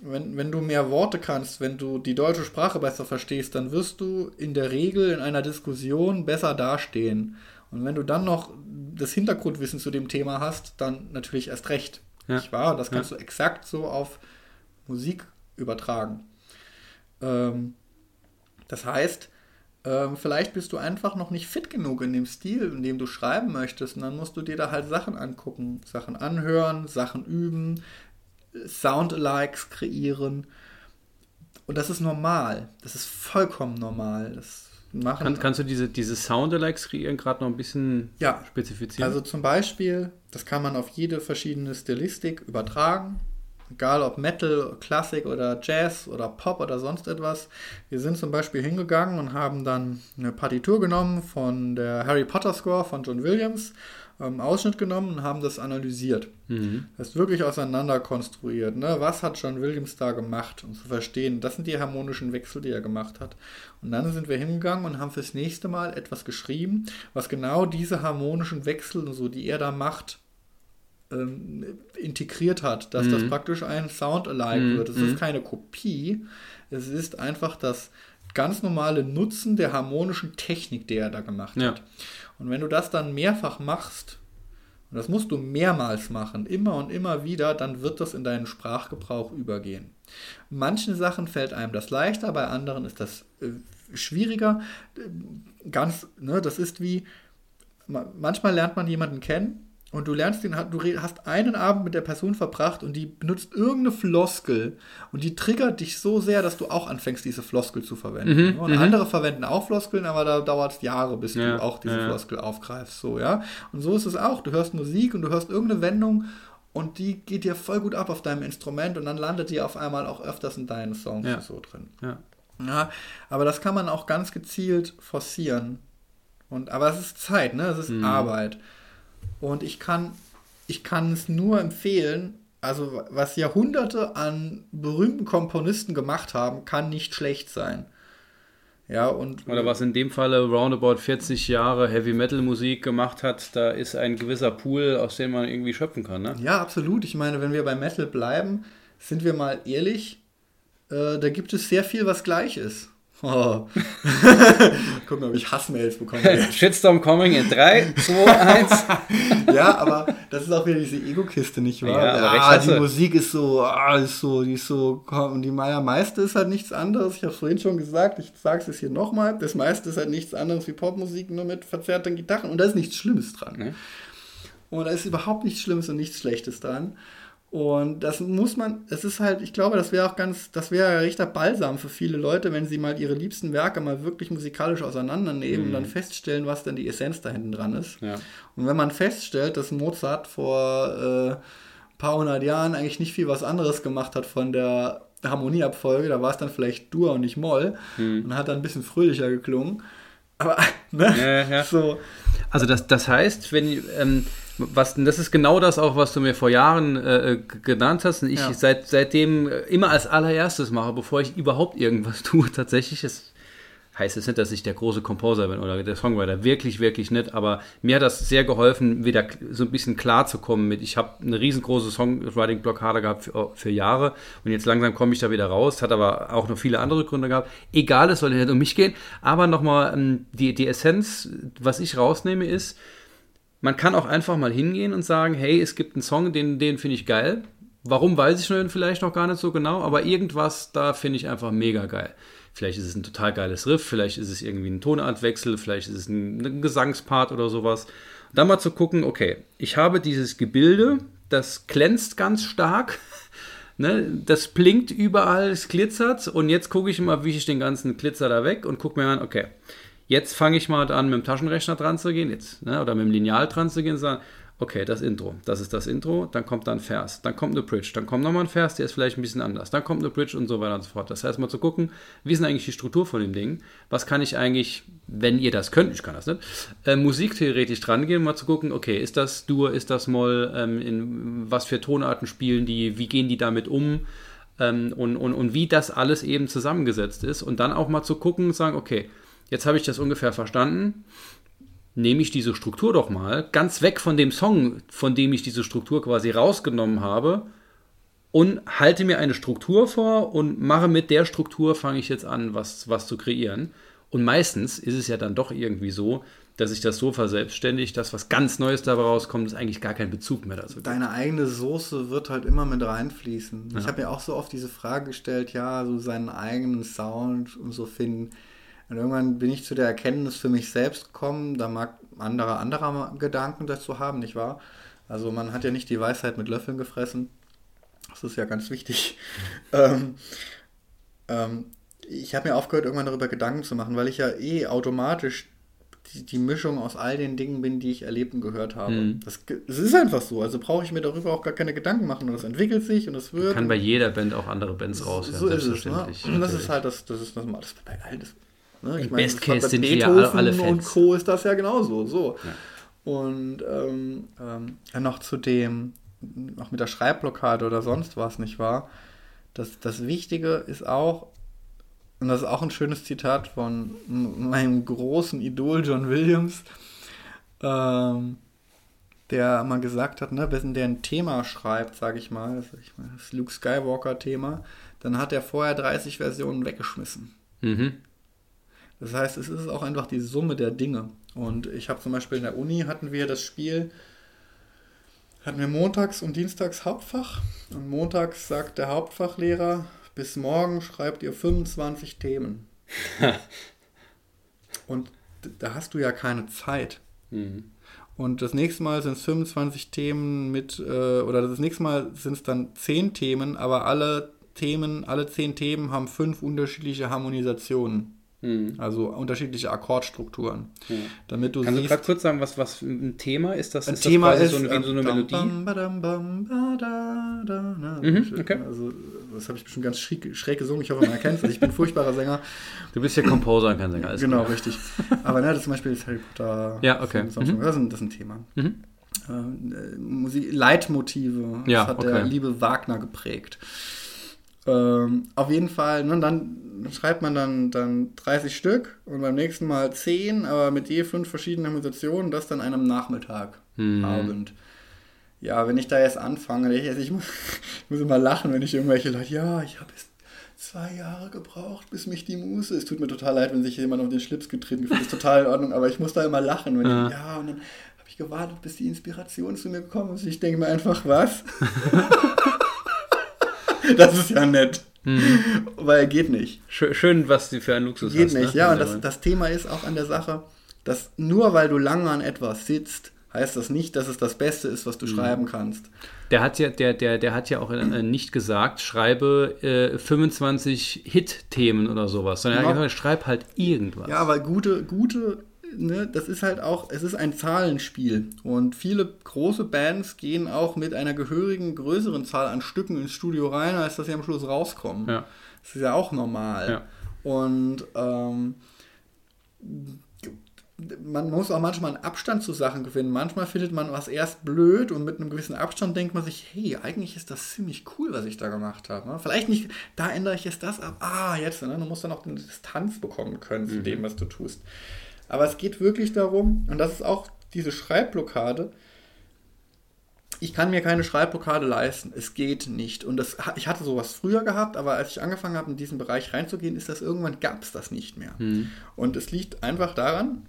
wenn, wenn du mehr Worte kannst, wenn du die deutsche Sprache besser verstehst, dann wirst du in der Regel in einer Diskussion besser dastehen. Und wenn du dann noch das Hintergrundwissen zu dem Thema hast, dann natürlich erst recht. Ja. Nicht wahr? Das kannst ja. du exakt so auf Musik übertragen. Ähm, das heißt, ähm, vielleicht bist du einfach noch nicht fit genug in dem Stil, in dem du schreiben möchtest. Und dann musst du dir da halt Sachen angucken, Sachen anhören, Sachen üben, Sound-Alikes kreieren. Und das ist normal. Das ist vollkommen normal. Das machen. Kann, kannst du diese, diese Soundalikes kreieren gerade noch ein bisschen ja. spezifizieren? Also zum Beispiel, das kann man auf jede verschiedene Stilistik übertragen. Egal ob Metal, Klassik oder Jazz oder Pop oder sonst etwas. Wir sind zum Beispiel hingegangen und haben dann eine Partitur genommen von der Harry Potter Score von John Williams ähm, Ausschnitt genommen und haben das analysiert. Mhm. Das ist wirklich auseinander konstruiert. Ne? Was hat John Williams da gemacht, um zu verstehen, das sind die harmonischen Wechsel, die er gemacht hat. Und dann sind wir hingegangen und haben fürs nächste Mal etwas geschrieben, was genau diese harmonischen Wechsel und so, die er da macht, ähm, integriert hat, dass mhm. das praktisch ein Sound-alike mhm. wird. Es ist mhm. keine Kopie, es ist einfach das ganz normale Nutzen der harmonischen Technik, die er da gemacht ja. hat. Und wenn du das dann mehrfach machst, und das musst du mehrmals machen, immer und immer wieder, dann wird das in deinen Sprachgebrauch übergehen. Manchen Sachen fällt einem das leichter, bei anderen ist das äh, schwieriger. Ganz, ne, das ist wie, manchmal lernt man jemanden kennen und du lernst den, du hast einen Abend mit der Person verbracht und die benutzt irgendeine Floskel und die triggert dich so sehr, dass du auch anfängst, diese Floskel zu verwenden. Mhm, und mhm. andere verwenden auch Floskeln, aber da dauert es Jahre, bis ja, du auch diese ja. Floskel aufgreifst. So, ja. Und so ist es auch. Du hörst Musik und du hörst irgendeine Wendung und die geht dir voll gut ab auf deinem Instrument und dann landet die auf einmal auch öfters in deinen Songs ja. so drin. Ja. ja. Aber das kann man auch ganz gezielt forcieren. Und, aber es ist Zeit, ne? Es ist mhm. Arbeit. Und ich kann, ich kann es nur empfehlen, also was Jahrhunderte an berühmten Komponisten gemacht haben, kann nicht schlecht sein. Ja, und Oder was in dem Falle roundabout 40 Jahre Heavy Metal Musik gemacht hat, da ist ein gewisser Pool, aus dem man irgendwie schöpfen kann, ne? Ja, absolut. Ich meine, wenn wir bei Metal bleiben, sind wir mal ehrlich, äh, da gibt es sehr viel, was gleich ist. Oh. Gucken, ob ich Hassmails bekomme. Shitstorm coming in 3, 2, 1. ja, aber das ist auch wieder diese Ego-Kiste, nicht wahr? Ja, ja die Musik ist so, ah, ist so, die ist so, und die meiste ist halt nichts anderes. Ich habe es vorhin schon gesagt, ich sage es jetzt hier nochmal. Das meiste ist halt nichts anderes wie Popmusik, nur mit verzerrten Gitarren. Und da ist nichts Schlimmes dran. Nee. Und da ist überhaupt nichts Schlimmes und nichts Schlechtes dran. Und das muss man, es ist halt, ich glaube, das wäre auch ganz, das wäre rechter Balsam für viele Leute, wenn sie mal ihre liebsten Werke mal wirklich musikalisch auseinandernehmen mhm. und dann feststellen, was denn die Essenz da hinten dran ist. Ja. Und wenn man feststellt, dass Mozart vor äh, ein paar hundert Jahren eigentlich nicht viel was anderes gemacht hat von der Harmonieabfolge, da war es dann vielleicht Dur und nicht Moll mhm. und hat dann ein bisschen fröhlicher geklungen. Aber, ne? Ja, ja. So. Also das, das heißt, wenn, ähm, was, das ist genau das auch, was du mir vor Jahren äh, genannt hast und ich ja. seit, seitdem immer als allererstes mache, bevor ich überhaupt irgendwas tue. Tatsächlich ist, heißt es nicht, dass ich der große Composer bin oder der Songwriter, wirklich, wirklich nicht, aber mir hat das sehr geholfen, wieder so ein bisschen klar zu kommen mit, ich habe eine riesengroße Songwriting-Blockade gehabt für, für, Jahre und jetzt langsam komme ich da wieder raus, hat aber auch noch viele andere Gründe gehabt. Egal, es soll nicht um mich gehen, aber nochmal ähm, die, die Essenz, was ich rausnehme, ist, man kann auch einfach mal hingehen und sagen, hey, es gibt einen Song, den, den finde ich geil. Warum weiß ich vielleicht noch gar nicht so genau, aber irgendwas da finde ich einfach mega geil. Vielleicht ist es ein total geiles Riff, vielleicht ist es irgendwie ein Tonartwechsel, vielleicht ist es ein, ein Gesangspart oder sowas. Dann mal zu gucken, okay, ich habe dieses Gebilde, das glänzt ganz stark, ne, das blinkt überall, es glitzert und jetzt gucke ich mal, wie ich den ganzen Glitzer da weg und gucke mir an, okay, Jetzt fange ich mal an, mit dem Taschenrechner dran zu gehen, jetzt, ne, oder mit dem Lineal dran zu gehen und sagen, okay, das Intro, das ist das Intro, dann kommt da ein Vers, dann kommt eine Bridge, dann kommt nochmal ein Vers, der ist vielleicht ein bisschen anders, dann kommt eine Bridge und so weiter und so fort. Das heißt, mal zu gucken, wie ist denn eigentlich die Struktur von dem Ding, was kann ich eigentlich, wenn ihr das könnt, ich kann das nicht, äh, musiktheoretisch dran gehen, mal zu gucken, okay, ist das Dur, ist das Moll, ähm, in was für Tonarten spielen die, wie gehen die damit um, ähm, und, und, und wie das alles eben zusammengesetzt ist und dann auch mal zu gucken und sagen, okay, jetzt habe ich das ungefähr verstanden, nehme ich diese Struktur doch mal ganz weg von dem Song, von dem ich diese Struktur quasi rausgenommen habe und halte mir eine Struktur vor und mache mit der Struktur, fange ich jetzt an, was, was zu kreieren. Und meistens ist es ja dann doch irgendwie so, dass sich das so verselbstständigt, dass was ganz Neues dabei rauskommt, ist eigentlich gar kein Bezug mehr dazu. Deine eigene Soße wird halt immer mit reinfließen. Ja. Ich habe mir auch so oft diese Frage gestellt, ja, so seinen eigenen Sound und so finden. Und irgendwann bin ich zu der Erkenntnis für mich selbst gekommen, da mag andere andere Gedanken dazu haben, nicht wahr? Also man hat ja nicht die Weisheit mit Löffeln gefressen. Das ist ja ganz wichtig. ähm, ähm, ich habe mir aufgehört, irgendwann darüber Gedanken zu machen, weil ich ja eh automatisch die, die Mischung aus all den Dingen bin, die ich erlebt und gehört habe. Mhm. Das, das ist einfach so. Also brauche ich mir darüber auch gar keine Gedanken machen. Und das entwickelt sich und es wird. Kann bei jeder Band auch andere Bands raushören, so ist es. Ne? selbstverständlich. Und das ist halt das, das ist das, das bei allen. Das, ne? Im meine, Best Case bei sind wir ja Beethoven alle- alle Und Fans. Co. ist das ja genauso. So. Und ähm, ähm, ja, noch zu dem, auch mit der Schreibblockade oder sonst was, nicht wahr? Das, das Wichtige ist auch, und das ist auch ein schönes Zitat von meinem großen Idol John Williams, ähm, der mal gesagt hat, ne, wenn der ein Thema schreibt, sage ich mal, das, ich meine, das Luke Skywalker-Thema, dann hat er vorher 30 Versionen weggeschmissen. Mhm. Das heißt, es ist auch einfach die Summe der Dinge. Und ich habe zum Beispiel in der Uni hatten wir das Spiel, hatten wir montags und dienstags Hauptfach. Und montags sagt der Hauptfachlehrer, bis morgen schreibt ihr 25 Themen. und da hast du ja keine Zeit. Mhm. Und das nächste Mal sind es 25 Themen mit, äh, oder das nächste Mal sind es dann 10 Themen, aber alle Themen, alle 10 Themen haben fünf unterschiedliche Harmonisationen. Mhm. Also unterschiedliche Akkordstrukturen. Damit du Kannst du siehst, gerade kurz sagen, was, was ein Thema ist? Das, ein ist Thema das ist quasi so eine, wie so eine äh, Melodie? Mhm, okay. Also, das habe ich bestimmt ganz schräg, schräg gesungen. Ich hoffe, man erkennt es. Ich bin ein furchtbarer Sänger. Du bist ja Composer und kein Sänger. Alles genau, klar. richtig. Aber ne, das zum Beispiel ist Harry Potter. Ja, okay. Mhm. das, ist ein, das ist ein Thema. Mhm. äh, Musik, Leitmotive. Ja, das hat okay. der liebe Wagner geprägt. Ähm, auf jeden Fall, ne, dann schreibt man dann, dann 30 Stück und beim nächsten Mal 10, aber mit je fünf verschiedenen Harmonisationen, das dann an einem Nachmittag, Mhm. Abend. Ja, wenn ich da jetzt anfange, ich, also ich, muss, ich muss immer lachen, wenn ich irgendwelche Leute, ja, ich habe jetzt zwei Jahre gebraucht, bis mich die Muse. Es tut mir total leid, wenn sich jemand auf den Schlips getreten fühlt. Ist total in Ordnung, aber ich muss da immer lachen. Wenn Ja. ich, ja, und dann habe ich gewartet, bis die Inspiration zu mir gekommen ist. Ich denke mir einfach, was? das ist ja nett. Weil geht nicht. Schön, schön, was du für einen Luxus Geht hast. nicht. ne? Ja, und das, das Thema ist auch an der Sache, dass nur weil du lange an etwas sitzt, heißt das nicht, dass es das Beste ist, was du Mhm. schreiben kannst. Der hat ja, der, der, der hat ja auch äh, nicht gesagt, schreibe äh, 25 Hit-Themen oder sowas, sondern er hat gesagt, schreib halt irgendwas. Ja, weil gute, gute, ne, das ist halt auch, es ist ein Zahlenspiel. Und viele große Bands gehen auch mit einer gehörigen, größeren Zahl an Stücken ins Studio rein, als dass sie am Schluss rauskommen. Ja. Das ist ja auch normal. Ja. Und ähm, man muss auch manchmal einen Abstand zu Sachen gewinnen. Manchmal findet man was erst blöd und mit einem gewissen Abstand denkt man sich, hey, eigentlich ist das ziemlich cool, was ich da gemacht habe. Ne? Vielleicht nicht, da ändere ich jetzt das ab. Ah, jetzt, ne? du musst dann auch eine Distanz bekommen können zu dem, was du tust. Aber es geht wirklich darum, und das ist auch diese Schreibblockade, ich kann mir keine Schreibblockade leisten. Es geht nicht. Und das, ich hatte sowas früher gehabt, aber als ich angefangen habe, in diesen Bereich reinzugehen, ist das irgendwann gab es das nicht mehr. Und es liegt einfach daran,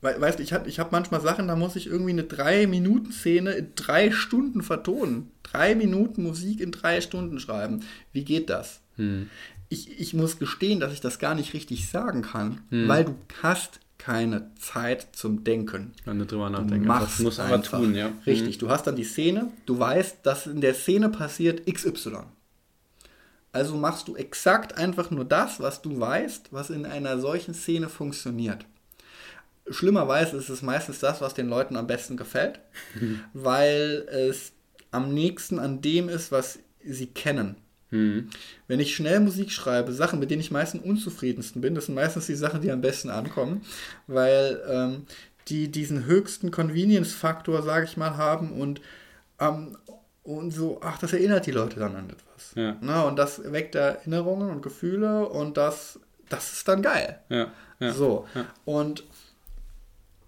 weil, weißt du, ich habe ich hab manchmal Sachen, da muss ich irgendwie eine Drei-Minuten-Szene in drei Stunden vertonen. Drei Minuten Musik in drei Stunden schreiben. Wie geht das? Ich, ich muss gestehen, dass ich das gar nicht richtig sagen kann, weil du hast keine Zeit zum Denken. Wenn du drüber Du nachdenkst. machst Das muss aber einfach. tun, ja. Richtig, du hast dann die Szene, du weißt, dass in der Szene passiert XY. Also machst du exakt einfach nur das, was du weißt, was in einer solchen Szene funktioniert. Schlimmerweise ist es meistens das, was den Leuten am besten gefällt, weil es am nächsten an dem ist, was sie kennen. Mhm. Wenn ich schnell Musik schreibe, Sachen, mit denen ich meistens unzufriedensten bin, das sind meistens die Sachen, die am besten ankommen, weil ähm, die diesen höchsten Convenience-Faktor, sage ich mal, haben und, ähm, und so, ach, das erinnert die Leute dann an etwas. Ja. Na, und das weckt Erinnerungen und Gefühle und das, das ist dann geil. Ja, ja. So. Und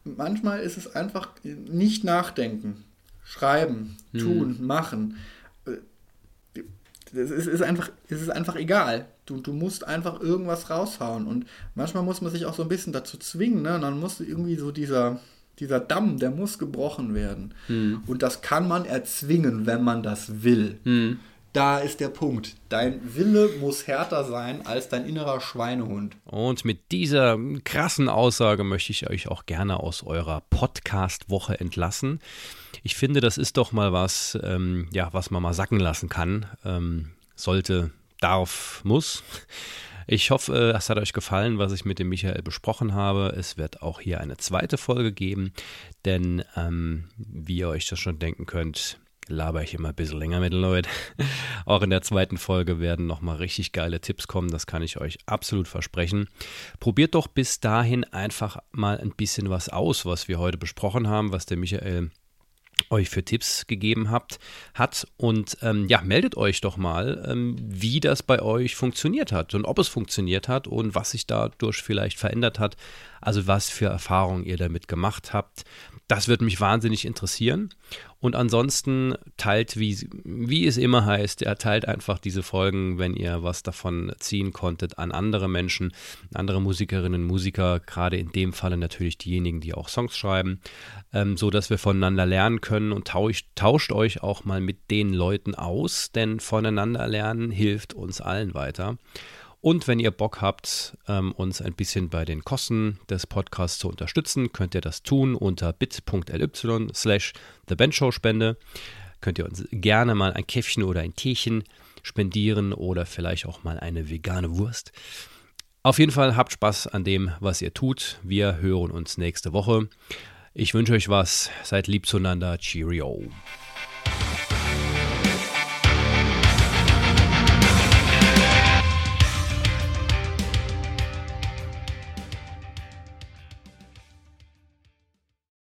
manchmal ist es einfach nicht nachdenken, schreiben, Mhm. tun, machen. Es ist, ist, einfach, es ist einfach egal. Du, du musst einfach irgendwas raushauen. Und manchmal muss man sich auch so ein bisschen dazu zwingen. Ne? Und dann muss irgendwie so dieser, dieser Damm, der muss gebrochen werden. Mhm. Und das kann man erzwingen, wenn man das will. Mhm. Da ist der Punkt. Dein Wille muss härter sein als dein innerer Schweinehund. Und mit dieser krassen Aussage möchte ich euch auch gerne aus eurer Podcast-Woche entlassen. Ich finde, das ist doch mal was, ähm, ja, was man mal sacken lassen kann. Ähm, sollte, darf, muss. Ich hoffe, es hat euch gefallen, was ich mit dem Michael besprochen habe. Es wird auch hier eine zweite Folge geben, denn ähm, wie ihr euch das schon denken könnt, laber ich immer ein bisschen länger mit den Leuten. Auch in der zweiten Folge werden nochmal richtig geile Tipps kommen, das kann ich euch absolut versprechen. Probiert doch bis dahin einfach mal ein bisschen was aus, was wir heute besprochen haben, was der Michael euch für Tipps gegeben habt, hat. Und ähm, ja, meldet euch doch mal, ähm, wie das bei euch funktioniert hat und ob es funktioniert hat und was sich dadurch vielleicht verändert hat. Also was für Erfahrungen ihr damit gemacht habt. Das würde mich wahnsinnig interessieren. Und ansonsten teilt, wie, wie es immer heißt, er teilt einfach diese Folgen, wenn ihr was davon ziehen konntet, an andere Menschen, andere Musikerinnen und Musiker, gerade in dem Falle natürlich diejenigen, die auch Songs schreiben, ähm, so dass wir voneinander lernen können und tauscht, tauscht euch auch mal mit den Leuten aus, denn voneinander lernen hilft uns allen weiter. Und wenn ihr Bock habt, ähm, uns ein bisschen bei den Kosten des Podcasts zu unterstützen, könnt ihr das tun unter bit.ly slash thebenchshowspende. Könnt ihr uns gerne mal ein Käffchen oder ein Teechen spendieren oder vielleicht auch mal eine vegane Wurst. Auf jeden Fall habt Spaß an dem, was ihr tut. Wir hören uns nächste Woche. Ich wünsche euch was. Seid lieb zueinander. Cheerio.